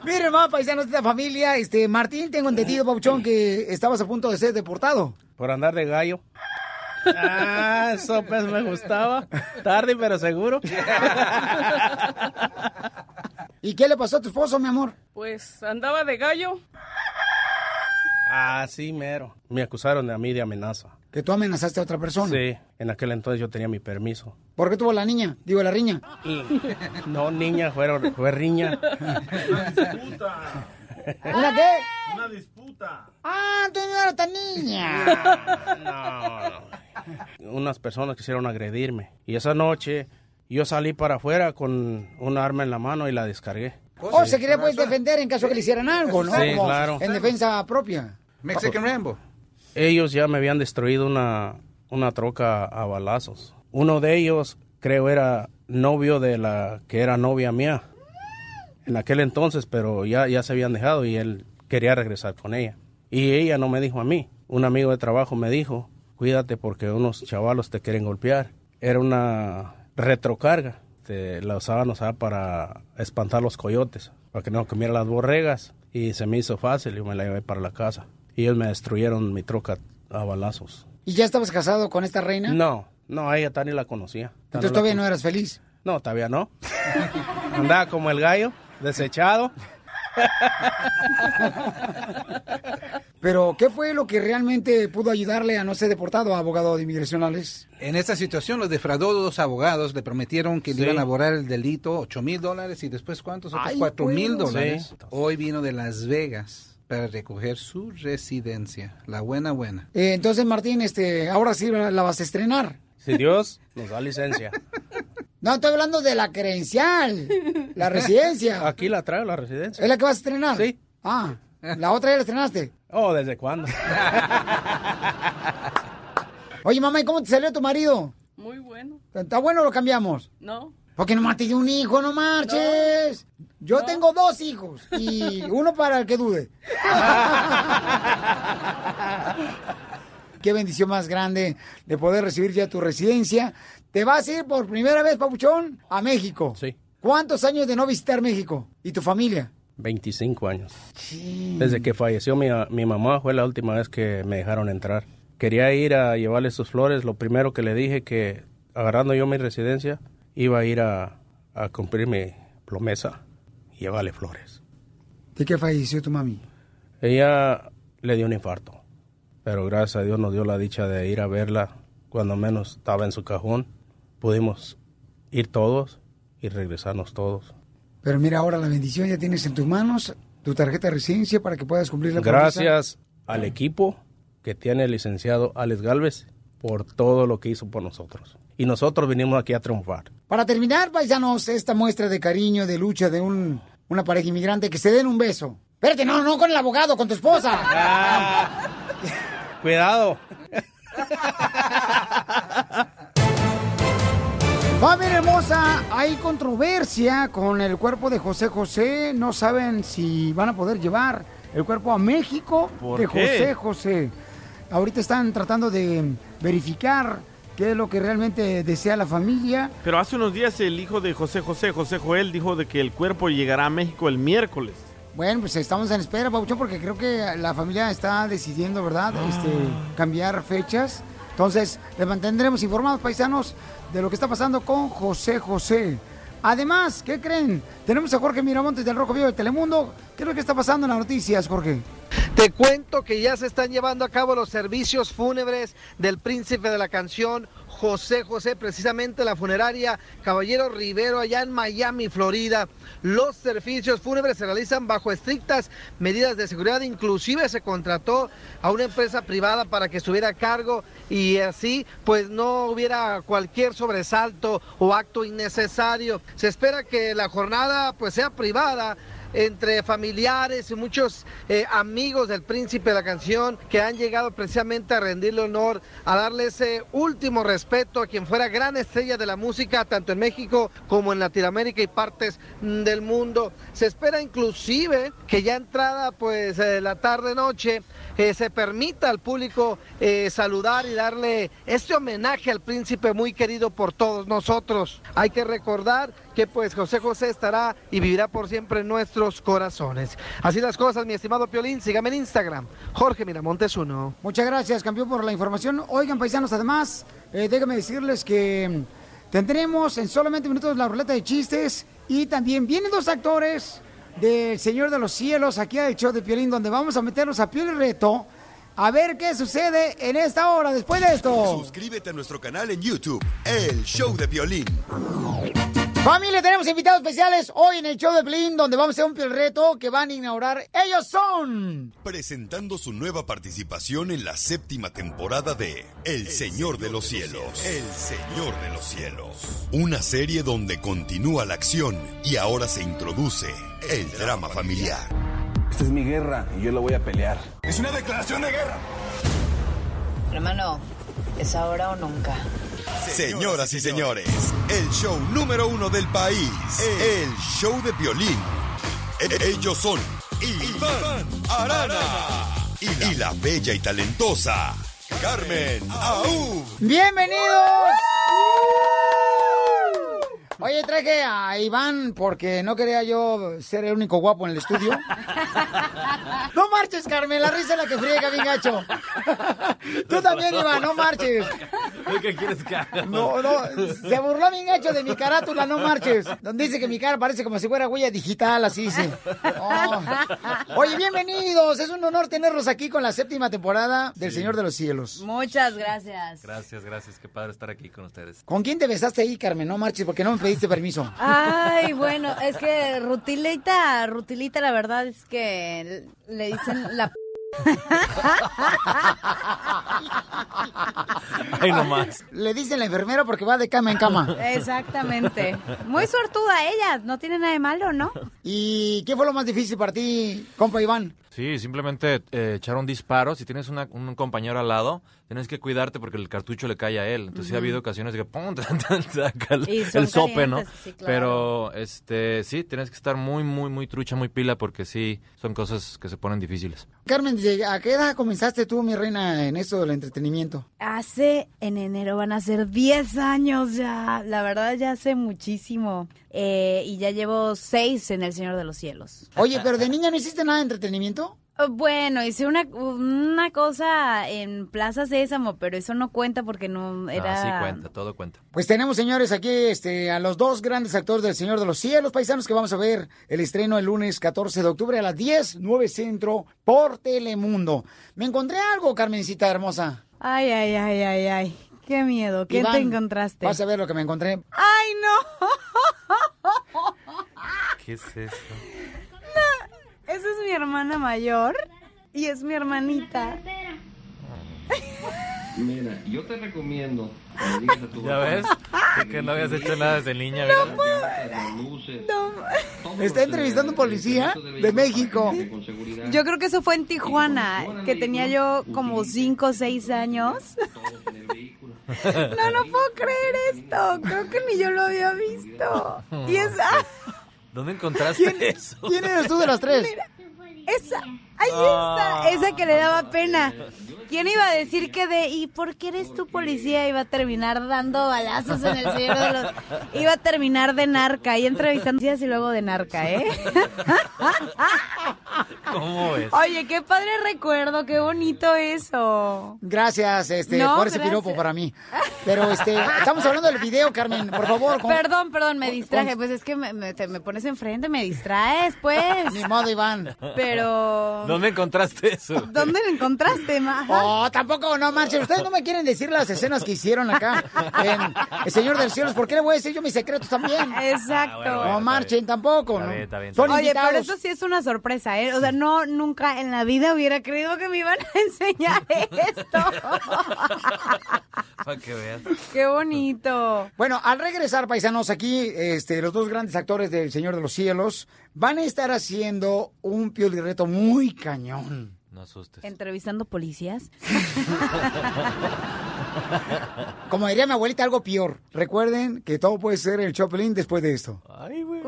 Miren, más paisanos de esta familia. Este, Martín, tengo entendido, Pauchón, que estabas a punto de ser deportado. Por andar de gallo. Ah, eso pues me gustaba. Tarde, pero seguro. ¿Y qué le pasó a tu esposo, mi amor? Pues andaba de gallo. Ah, sí, mero. Me acusaron a mí de amenaza. Que tú amenazaste a otra persona. Sí, en aquel entonces yo tenía mi permiso. ¿Por qué tuvo la niña? Digo, la riña. No, niña, fue, fue riña. ¿Una qué? Una disputa. Ah, tú no eras tan niña. Unas personas quisieron agredirme. Y esa noche yo salí para afuera con un arma en la mano y la descargué. O se quería pues defender en caso que le hicieran algo, ¿no? Sí, Como claro. En defensa propia. Mexican Rambo. Ellos ya me habían destruido una, una troca a balazos. Uno de ellos, creo, era novio de la que era novia mía en aquel entonces, pero ya, ya se habían dejado y él quería regresar con ella. Y ella no me dijo a mí. Un amigo de trabajo me dijo, cuídate porque unos chavalos te quieren golpear. Era una retrocarga. Te la usaban o sea, para espantar los coyotes, para que no comieran las borregas. Y se me hizo fácil y me la llevé para la casa. Y ellos me destruyeron mi troca a balazos. ¿Y ya estabas casado con esta reina? No, no, a ella tan ni la conocía. Entonces la todavía con- no eras feliz. No, todavía no. Andaba como el gallo, desechado. Pero, ¿qué fue lo que realmente pudo ayudarle a no ser deportado, abogado de inmigracionales? En esta situación los defraudó dos abogados, le prometieron que Sí. le iban a borrar el delito, 8 mil dólares y después cuántos, otros Ay, 4 mil dólares. Sí. Hoy vino de Las Vegas para recoger su residencia, la buena buena. Eh, entonces, Martín, este, ahora sí la, la vas a estrenar. Si Dios nos da licencia. No, estoy hablando de la credencial, la residencia. Aquí la traigo, la residencia. ¿Es la que vas a estrenar? Sí. Ah, la otra ya la estrenaste. Oh, ¿desde cuándo? Oye, mamá, ¿y cómo te salió tu marido? Muy bueno. ¿Está bueno o lo cambiamos? No. Porque nomás te dio un hijo, no marches. Yo tengo dos hijos y uno para el que dude. Qué bendición más grande de poder recibir ya tu residencia. ¿Te vas a ir por primera vez, Papuchón, a México? Sí. ¿Cuántos años de no visitar México? ¿Y tu familia? 25 años. Desde que falleció mi, mi mamá fue la última vez que me dejaron entrar. Quería ir a llevarle sus flores. Lo primero que le dije que agarrando yo mi residencia iba a ir a, a cumplir mi promesa y llevarle flores. ¿De qué falleció tu mami? Ella le dio un infarto, pero gracias a Dios nos dio la dicha de ir a verla cuando menos estaba en su cajón. Pudimos ir todos y regresarnos todos. Pero mira, ahora la bendición ya tienes en tus manos tu tarjeta de residencia para que puedas cumplir la promesa. Gracias al equipo que tiene el licenciado Alex Galvez por todo lo que hizo por nosotros. Y nosotros vinimos aquí a triunfar. Para terminar, paisanos, esta muestra de cariño, de lucha de un, una pareja inmigrante, que se den un beso. Espérate, no, no con el abogado, con tu esposa. Cuidado. Familia hermosa, hay controversia con el cuerpo de José José. No saben si van a poder llevar el cuerpo a México ¿Por de qué? José José. Ahorita están tratando de verificar qué es lo que realmente desea la familia. Pero hace unos días el hijo de José José, José Joel, dijo de que el cuerpo llegará a México el miércoles. Bueno, pues estamos en espera, Paucho, porque creo que la familia está decidiendo, ¿verdad? Este, cambiar fechas. Entonces, les mantendremos informados, paisanos, de lo que está pasando con José José. Además, ¿qué creen? Tenemos a Jorge Miramontes del Rojo Vivo de Telemundo. ¿Qué es lo que está pasando en las noticias, Jorge? Te cuento que ya se están llevando a cabo los servicios fúnebres del príncipe de la canción José José, precisamente la funeraria Caballero Rivero allá en Miami, Florida. Los servicios fúnebres se realizan bajo estrictas medidas de seguridad, inclusive se contrató a una empresa privada para que estuviera a cargo y así pues no hubiera cualquier sobresalto o acto innecesario. Se espera que la jornada pues sea privada entre familiares y muchos eh, amigos del príncipe de la canción que han llegado precisamente a rendirle honor, a darle ese último respeto a quien fuera gran estrella de la música, tanto en México como en Latinoamérica y partes mm, del mundo. Se espera inclusive que ya entrada pues eh, la tarde-noche eh, se permita al público saludar y darle este homenaje al príncipe muy querido por todos nosotros. Hay que recordar que pues José José estará y vivirá por siempre en nuestros corazones. Así las cosas, mi estimado Piolín, sígame en Instagram, Jorge Miramontes uno. Muchas gracias, campeón, por la información. Oigan, paisanos, además, eh, déjenme decirles que tendremos en solamente minutos la ruleta de chistes y también vienen dos actores del Señor de los Cielos aquí al show de Piolín, donde vamos a meterlos a Piolín Reto a ver qué sucede en esta hora después de esto. Suscríbete a nuestro canal en YouTube, El Show de Violín. Familia, tenemos invitados especiales hoy en el show de Piolín, donde vamos a hacer un Reto que van a inaugurar. Ellos son... Presentando su nueva participación en la séptima temporada de El Señor de los Cielos. El Señor de los Cielos. Una serie donde continúa la acción y ahora se introduce el drama familiar. Esta es mi guerra y yo la voy a pelear. Es una declaración de guerra. Hermano, es ahora o nunca. Señoras y señores, el show número uno del país, el show de violín. E- Ellos son Iván Arana y la, y la bella y talentosa Carmen Aú. ¡Bienvenidos! Oye, traje a Iván porque no quería yo ser el único guapo en el estudio. No marches, Carmen, la risa es la que friega, bien gacho. Tú también, Iván, no marches. ¿Qué quieres que haga? No, no, se burló bien gacho de mi carátula, no marches. Donde dice que mi cara parece como si fuera huella digital, así dice. Oh. Oye, bienvenidos, es un honor tenerlos aquí con la séptima temporada del Señor de los Cielos. Muchas gracias. Gracias, gracias. Qué padre estar aquí con ustedes. ¿Con quién te besaste ahí, Carmen? No marches, porque no me pediste permiso. Ay, bueno, es que Rutilita, Rutilita, la verdad es que le dicen la... p- Ay, no más. Le dicen la enfermera porque va de cama en cama. Exactamente. Muy suertuda ella, no tiene nada de malo, ¿no? ¿Y qué fue lo más difícil para ti, compa Iván? Sí, simplemente eh, echar un disparo. Si tienes una- un compañero al lado, tienes que cuidarte porque el cartucho le cae a él. Entonces sí ha habido ocasiones de que ¡pum! te saca el, sope, ¿no? calientes, sí, claro. Pero este sí, tienes que estar muy, muy, muy trucha, muy pila porque sí, son cosas que se ponen difíciles. Carmen, ¿a qué edad comenzaste tú, mi reina, en esto del entretenimiento? Hace, en enero van a ser 10 años ya, la verdad ya hace muchísimo. Eh, y ya llevo 6 en El Señor de los Cielos. Oye, pero de niña no hiciste nada de entretenimiento. Eh, Bueno, hice una, una cosa en Plaza Sésamo, pero eso no cuenta porque no era... Ah, sí cuenta, todo cuenta. Pues tenemos, señores, aquí este, a los dos grandes actores del Señor de los Cielos, paisanos, que vamos a ver el estreno el lunes 14 de octubre a las 10, 9 Centro, por Telemundo. Me encontré algo, Carmencita hermosa. Ay, ay, ay, ay, ay. Qué miedo. ¿Qué Iván, te encontraste? Vas a ver lo que me encontré. ¡Ay, no! ¿Qué es eso? Esa es mi hermana mayor y es mi hermanita. Mira, yo te recomiendo que le digas a tu ¿Ya papá ves? Sé que no habías hecho nada desde niña, ¿verdad? las luces, Está entrevistando un policía de México. Yo creo que eso fue en Tijuana, que tenía yo como 5 o 6 años. No, no puedo creer esto. Creo que ni yo lo había visto. Y esa... ¿Dónde encontraste eso? ¿Quién eres tú de las tres? Mira, esa. Ahí Ah. está. Esa que le daba pena. ¿Quién iba a decir que de ¿y por qué eres tu policía? Iba a terminar dando balazos en el señor de los... Iba a terminar de narca y entrevistando policías y luego de narca, ¿eh? ¿Cómo es? Oye, qué padre recuerdo, qué bonito eso. Gracias, este, No, por ese gracias. piropo para mí. Pero, este, estamos hablando del video, Carmen, por favor. con- Perdón, perdón, me distraje. Pues es que me, me- te- me pones enfrente, me distraes, pues. Ni modo, Iván. Pero... ¿Dónde encontraste eso? ¿Dónde lo encontraste, ma? Oh, tampoco, no marchen. Ustedes no me quieren decir las escenas que hicieron acá en El Señor del Cielo. ¿Por qué le voy a decir yo mis secretos también? Exacto. no marchen tampoco. Está ¿no? bien, está bien, Son Oye, invitados. pero eso sí es una sorpresa, ¿eh? O sea, no, nunca en la vida hubiera creído que me iban a enseñar esto. Para que veas. ¡Qué bonito! Bueno, al regresar, paisanos, aquí este, los dos grandes actores del Señor de los Cielos van a estar haciendo un piolirreto muy cañón. Asustes. Entrevistando policías. Como diría mi abuelita, algo peor. Recuerden que todo puede ser el Chopelín después de esto. Ay, güey.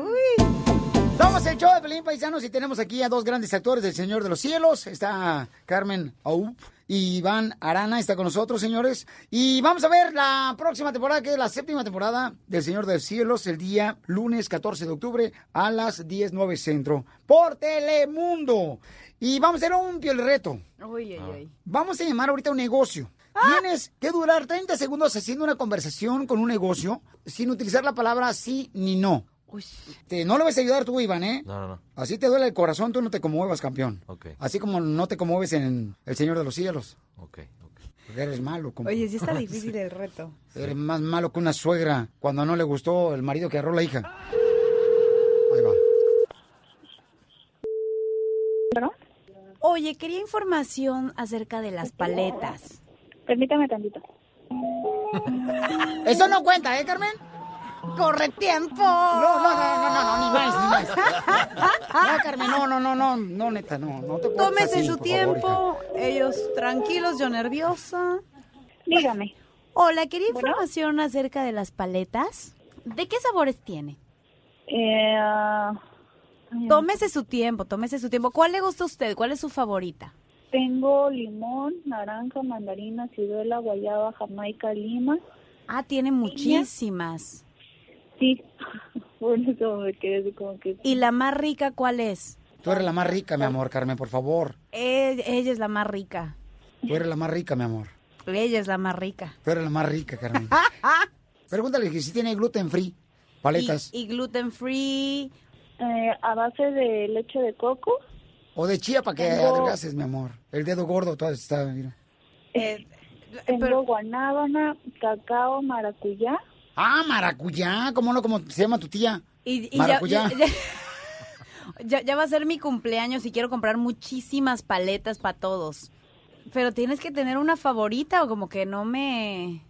Somos el show de Pelín Paisanos y tenemos aquí a dos grandes actores del Señor de los Cielos. Está Carmen Aup Iván Arana está con nosotros, señores. Y vamos a ver la próxima temporada, que es la séptima temporada del Señor de los Cielos, el día lunes 14 de octubre a las 10.09 centro por Telemundo. Y vamos a hacer un piel reto. Uy, ay. Vamos a llamar ahorita a un negocio. Tienes que durar 30 segundos haciendo una conversación con un negocio sin utilizar la palabra sí ni no. Te- no le vas a ayudar tú, Iván, ¿eh? No, no, no. Así te duele el corazón, tú no te conmuevas, campeón. Ok. Así como no te conmueves en El Señor de los Cielos. Ok, ok. Porque eres malo. Como... Oye, sí está difícil el reto. Eres más malo que una suegra cuando no le gustó el marido que agarró la hija. Ahí va. Oye, quería información acerca de las paletas. Permítame tantito. Eso no cuenta, ¿eh, Carmen? ¡Corre tiempo! No, no, no, no, no, no, ni más, ni más. No, Carmen, no, no, no, no, no, neta, no, no te Tómese así, su por favor, tiempo, ellos tranquilos, yo nerviosa. Dígame. Hola, quería información acerca de las paletas. ¿De qué sabores tiene? Eh, ah, Tómese su tiempo, tómese su tiempo. ¿Cuál le gusta a usted? ¿Cuál es su favorita? tengo limón, naranja, mandarina, ciruela, guayaba, jamaica, lima. Ah, tiene muchísimas. Sí, por eso me quedé así como que... ¿Y la más rica cuál es? Tú eres la más rica, mi amor, Carmen, por favor. Eh, ella es la más rica. Tú eres la más rica, mi amor. Ella es la más rica. Tú eres la más rica, Carmen. Pregúntale que si tiene gluten free, paletas. Y, y gluten free. Eh, a base de leche de coco. O de chía para que Tengo- adelgaces, mi amor. El dedo gordo todo está, mira. Eh, tengo guanábana, cacao, maracuyá. Ah, maracuyá, ¿cómo no? ¿Cómo se llama tu tía? Y, y ya, maracuyá. ya- ya- ya va a ser mi cumpleaños y quiero comprar muchísimas paletas para todos. Pero tienes que tener una favorita o como que no me...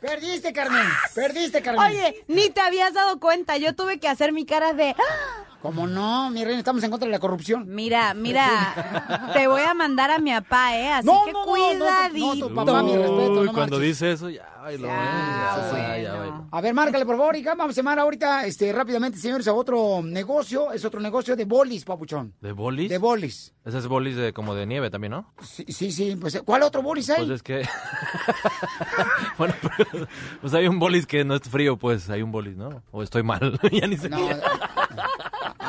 Perdiste, Carmen. Perdiste, Carmen. Oye, ni te habías dado cuenta. Yo tuve que hacer mi cara de... ¡Ah! ¿Cómo no? Mi reina, estamos en contra de la corrupción. Mira, mira, te voy a mandar a mi papá, ¿eh? Así No, que no, no, no, no, cuidadito. tu papá, mi respeto, no cuando dice eso, ya bailó. Ya, ya, ya bailó. A ver, márcale, por favor, hija. Vamos a llamar ahorita, este, rápidamente, señores, a otro negocio. Es otro negocio de bolis, papuchón. ¿De bolis? De bolis. Ese es bolis de, como de nieve también, ¿no? Sí, sí, sí. Pues, ¿cuál otro bolis hay? Pues es que... bueno, pero, pues hay un bolis que no es frío, pues hay un bolis, ¿no? O estoy mal, ya ni sé No.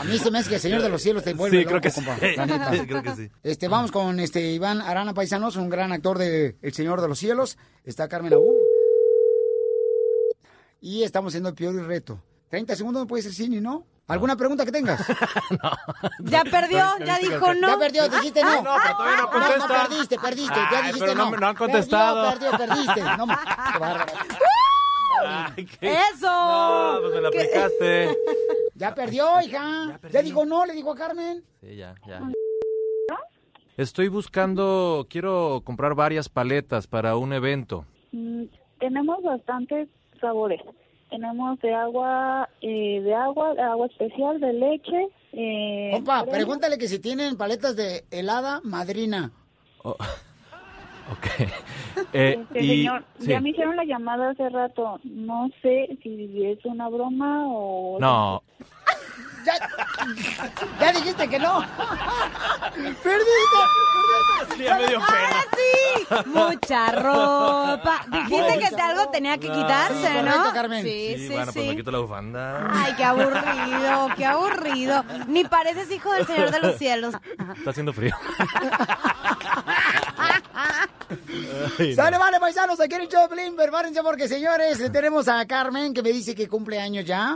A mí se me hace que el Señor de los Cielos te vuelve Sí, creo loco, que sí. compa, la neta. Creo que sí. Este, vamos con este Iván Arana Paisanos, un gran actor de El Señor de los Cielos. Está Carmen Aú. Y estamos haciendo el peor reto. 30 segundos no puede ser cine, ¿no? ¿Alguna pregunta que tengas? Ya perdió, ya dijo no. Ya perdió, dijiste no. No, pero todavía no contesta. No, perdiste, perdiste. ya Ay, dijiste pero no no. no han contestado. Perdió, perdió, perdiste. No, qué bárbaro. Ay, qué- ¡Eso! No, pues me la ¿Qué? aplicaste. Ya perdió, hija. Ya, dijo no, le dijo a Carmen. Sí, ya, ya. Estoy buscando, quiero comprar varias paletas para un evento. Mm, tenemos bastantes sabores. Tenemos de agua, eh, de agua, de agua especial, de leche. Eh, Compa, crema. pregúntale que si tienen paletas de helada madrina. Ok. Eh, Este, y, señor, sí. ya me hicieron la llamada hace rato. No sé si es una broma o... No. ya, ya dijiste que no. Perdiste. Ya me dio Ahora sí, mucha ropa. Dijiste que algo tenía que quitarse, Sí, ¿no? Carmen. Sí, sí, bueno, pues me sí. quito la bufanda. Ay, qué aburrido, qué aburrido. Ni pareces hijo del Señor de los cielos. Está haciendo frío. Ay, no. Sale, vale, paisanos, aquí en el show de Pelín, prepárense porque, señores, tenemos a Carmen que me dice que cumple años ya.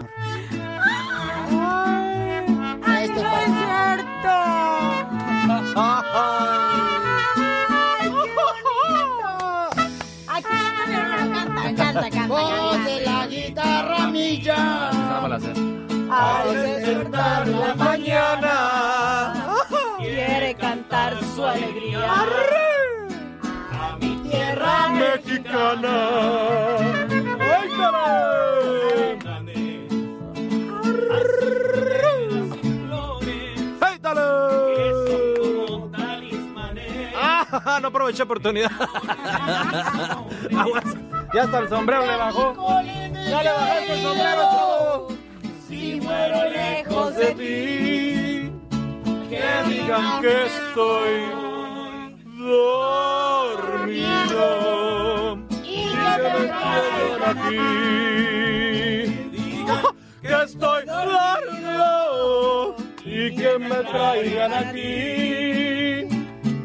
Esto es para- Aquí canta, canta, canta. Voz de la guitarra milla. Al despertar la mañana, quiere cantar su alegría. Mexicana. ¡Ay, ¡Hey, dale! ¡Ah! No aproveché oportunidad. Aguas. Ya hasta el sombrero le bajó. Ya le bajaste el sombrero, chavo. Si muero lejos de ti, que digan que estoy dormido que estoy dormido y que me traigan aquí.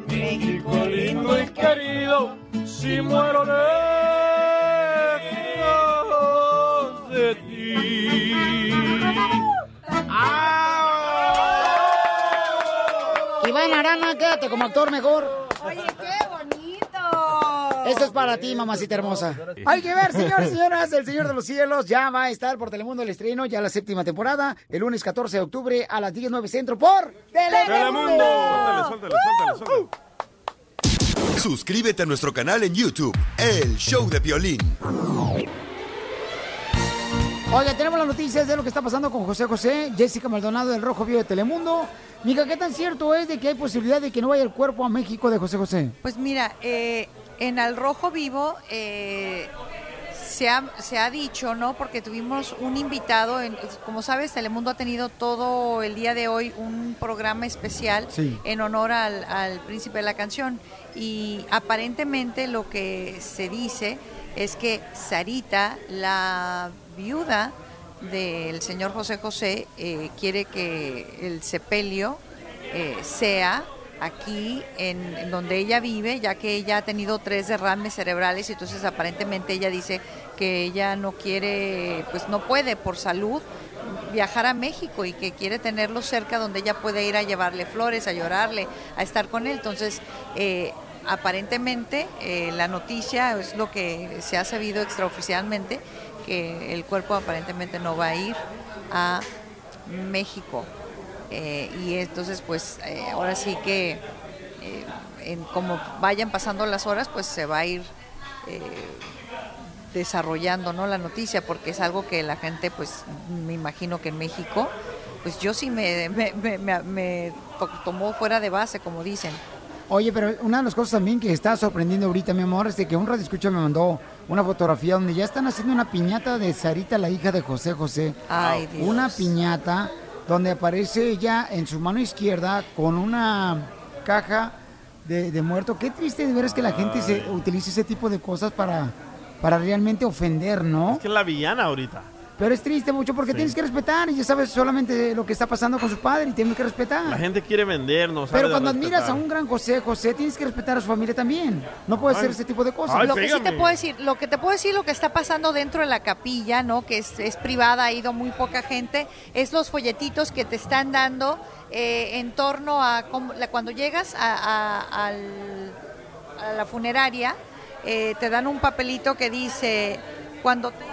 México lindo y querido, si muero lejos de ti. Iván Arana, quédate como actor mejor. Eso es para ti, mamacita hermosa. Hay que ver, señores y señoras, El Señor de los Cielos ya va a estar por Telemundo el estreno, ya la séptima temporada, el lunes 14 de octubre a las 10.09 centro por Telemundo. Suéltale, suéltale, suéltale, suéltale. Suscríbete a nuestro canal en YouTube, El Show de Violín. Oiga, tenemos las noticias de lo que está pasando con José José, Jessica Maldonado del Rojo Vivo de Telemundo. Mica, ¿qué tan cierto es de que hay posibilidad de que no vaya el cuerpo a México de José José? Pues mira, eh, en Al Rojo Vivo eh, se, ha, se ha dicho, ¿no? Porque tuvimos un invitado, en- como sabes, Telemundo ha tenido todo el día de hoy un programa especial Sí. en honor al, al príncipe de la canción. Y aparentemente lo que se dice es que Sarita, la viuda del señor José José, eh, quiere que el sepelio eh, sea aquí en, donde ella vive, ya que ella ha tenido tres derrames cerebrales y entonces aparentemente ella dice que ella no quiere, pues no puede por salud viajar a México y que quiere tenerlo cerca donde ella puede ir a llevarle flores, a llorarle, a estar con él. Entonces, eh, aparentemente eh, la noticia es lo que se ha sabido extraoficialmente, que el cuerpo aparentemente no va a ir a México. Eh, y entonces, pues eh, ahora sí que, eh, en, como vayan pasando las horas, pues se va a ir eh, desarrollando ¿no? la noticia, porque es algo que la gente, pues me imagino que en México, pues yo sí me, me, me- me- me to- tomó fuera de base, como dicen. Oye, pero una de las cosas también que está sorprendiendo ahorita, mi amor, es de que un radio escucha me mandó una fotografía donde ya están haciendo una piñata de Sarita, la hija de José José. Ay, Dios. Una piñata donde aparece ella en su mano izquierda con una caja de, de muerto. Qué triste de ver es que la gente se utilice ese tipo de cosas para, para realmente ofender, ¿no? Es que es la villana ahorita. Pero es triste mucho porque Sí. tienes que respetar y ya sabes solamente lo que está pasando con su padre y tienes que respetar. La gente quiere vender, no sabe Pero cuando admiras a un gran José José, tienes que respetar a su familia también. No puedes Ay. hacer ese tipo de cosas. lo que sí te puedo decir, lo que te puedo decir, lo que está pasando dentro de la capilla, ¿no? Que es, es privada, ha ido muy poca gente, es los folletitos que te están dando eh, en torno a cómo- la- cuando llegas a, a- al- a la funeraria, eh, te dan un papelito que dice cuando tenga,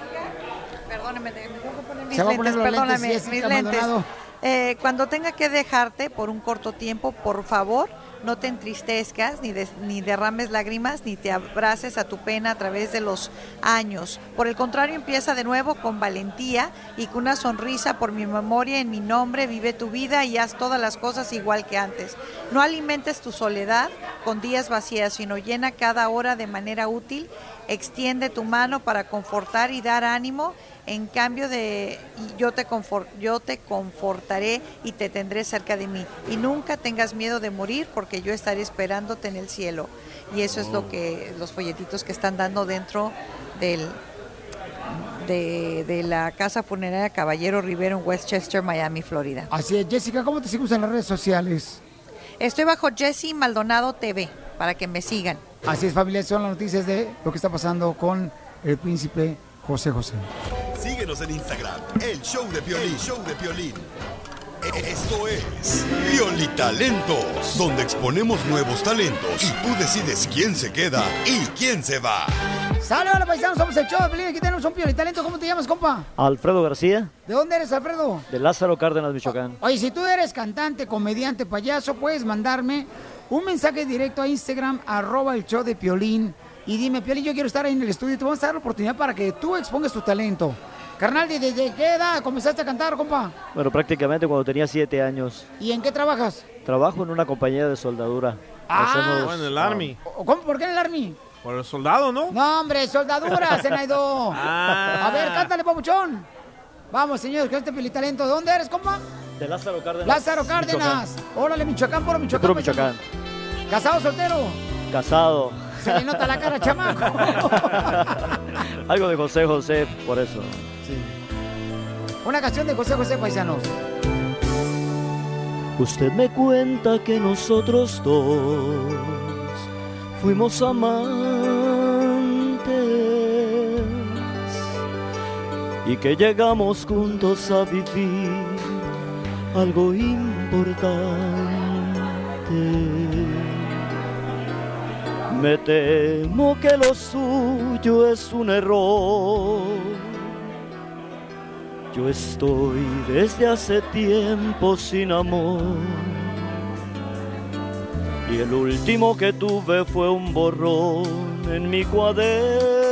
perdóneme, me tengo que poner mis Se va a lentes, poner los lentes, perdóname, Jessica mis lentes. Eh, cuando tenga que dejarte por un corto tiempo, por favor, no te entristezcas, ni, des- ni derrames lágrimas, ni te abraces a tu pena a través de los años. Por el contrario, empieza de nuevo con valentía y con una sonrisa por mi memoria, en mi nombre, vive tu vida y haz todas las cosas igual que antes. No alimentes tu soledad con días vacías, sino llena cada hora de manera útil. Extiende tu mano para confortar y dar ánimo En cambio de yo te confor- yo te confortaré y te tendré cerca de mí. Y nunca tengas miedo de morir, porque yo estaré esperándote en el cielo. Y eso es lo que los folletitos que están dando dentro del de, de la casa funeraria Caballero Rivero en Westchester, Miami, Florida. Así es, Jessica, ¿cómo te sigues en las redes sociales? Estoy bajo Jesse Maldonado TV para que me sigan. Así es, familia, son las noticias de lo que está pasando con el príncipe José José. Síguenos en Instagram, el show de Piolín, show de Piolín. Esto es Piolitalentos, donde exponemos nuevos talentos y tú decides quién se queda y quién se va. ¡Sale, hola, paisanos! Somos el show de Pelín. Aquí tenemos un talento. ¿Cómo te llamas, compa? Alfredo García, ¿De dónde eres, Alfredo? de Lázaro Cárdenas, Michoacán. Oye, si tú eres cantante, comediante, payaso, puedes mandarme un mensaje directo a Instagram, arroba el show de Piolín, y dime, Piolín, yo quiero estar ahí en el estudio, te vamos a dar la oportunidad para que tú expongas tu talento. Carnal, ¿desde qué edad comenzaste a cantar, compa? Bueno, prácticamente cuando tenía siete años. ¿Y en qué trabajas? Trabajo en una compañía de soldadura. Ah, Oh, en el Army. ¿O ¿Cómo? ¿Por qué en el Army? Por el soldado, ¿no? No, hombre, soldadura, Zenaido. Ah. A ver, cántale, papuchón. Vamos, señores, con este pelitalento. ¿De dónde eres, compa? De Lázaro Cárdenas. Lázaro Cárdenas. Órale, Michoacán, puro Michoacán. Puro paisano. Michoacán. ¿Casado, soltero? Casado. Se le nota la cara, chamaco. Algo de José José, por eso. Una canción de José José Paisanos. Usted me cuenta que nosotros dos fuimos amantes y que llegamos juntos a vivir algo importante. Me temo que lo suyo es un error. Yo estoy desde hace tiempo sin amor. Y el último que tuve fue un borrón en mi cuaderno.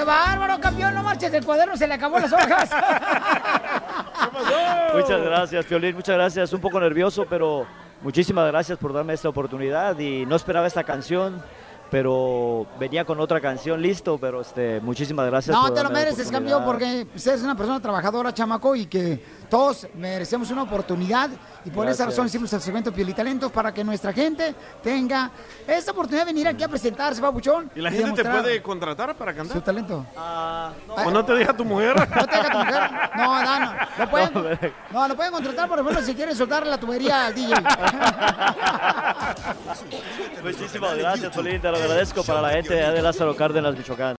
¡Qué bárbaro, campeón! No marches, el cuaderno se le acabó las hojas. Muchas gracias, Piolín, muchas gracias. Un poco nervioso, pero muchísimas gracias por darme esta oportunidad y no esperaba esta canción, pero venía con otra canción listo, pero este, muchísimas gracias. No, por te lo mereces, campeón, porque eres una persona trabajadora, chamaco, y que todos merecemos una oportunidad. Y por esa razón hicimos el segmento Piolitalentos para que nuestra gente tenga esta oportunidad de venir aquí a presentarse, papuchón. ¿Y la gente te puede contratar para cantar? Su talento. ¿O no te deja tu mujer? ¿No te deja tu mujer? No, no, no. Lo pueden, no, lo pueden contratar, por ejemplo, si quieren soltar la tubería al DJ. Muchísimas gracias, Piolín, te lo agradezco para la gente de Lázaro Cárdenas, Michoacán.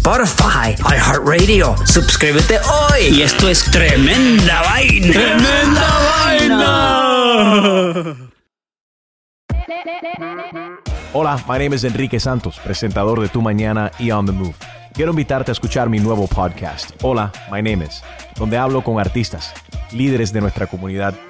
Spotify, iHeartRadio. Suscríbete hoy. Y esto es Tremenda Vaina. ¡Tremenda Hola, my name is Enrique Santos, presentador de Tu Mañana y On the Move. Quiero invitarte a escuchar mi nuevo podcast, Hola, my name is, donde hablo con artistas, líderes de nuestra comunidad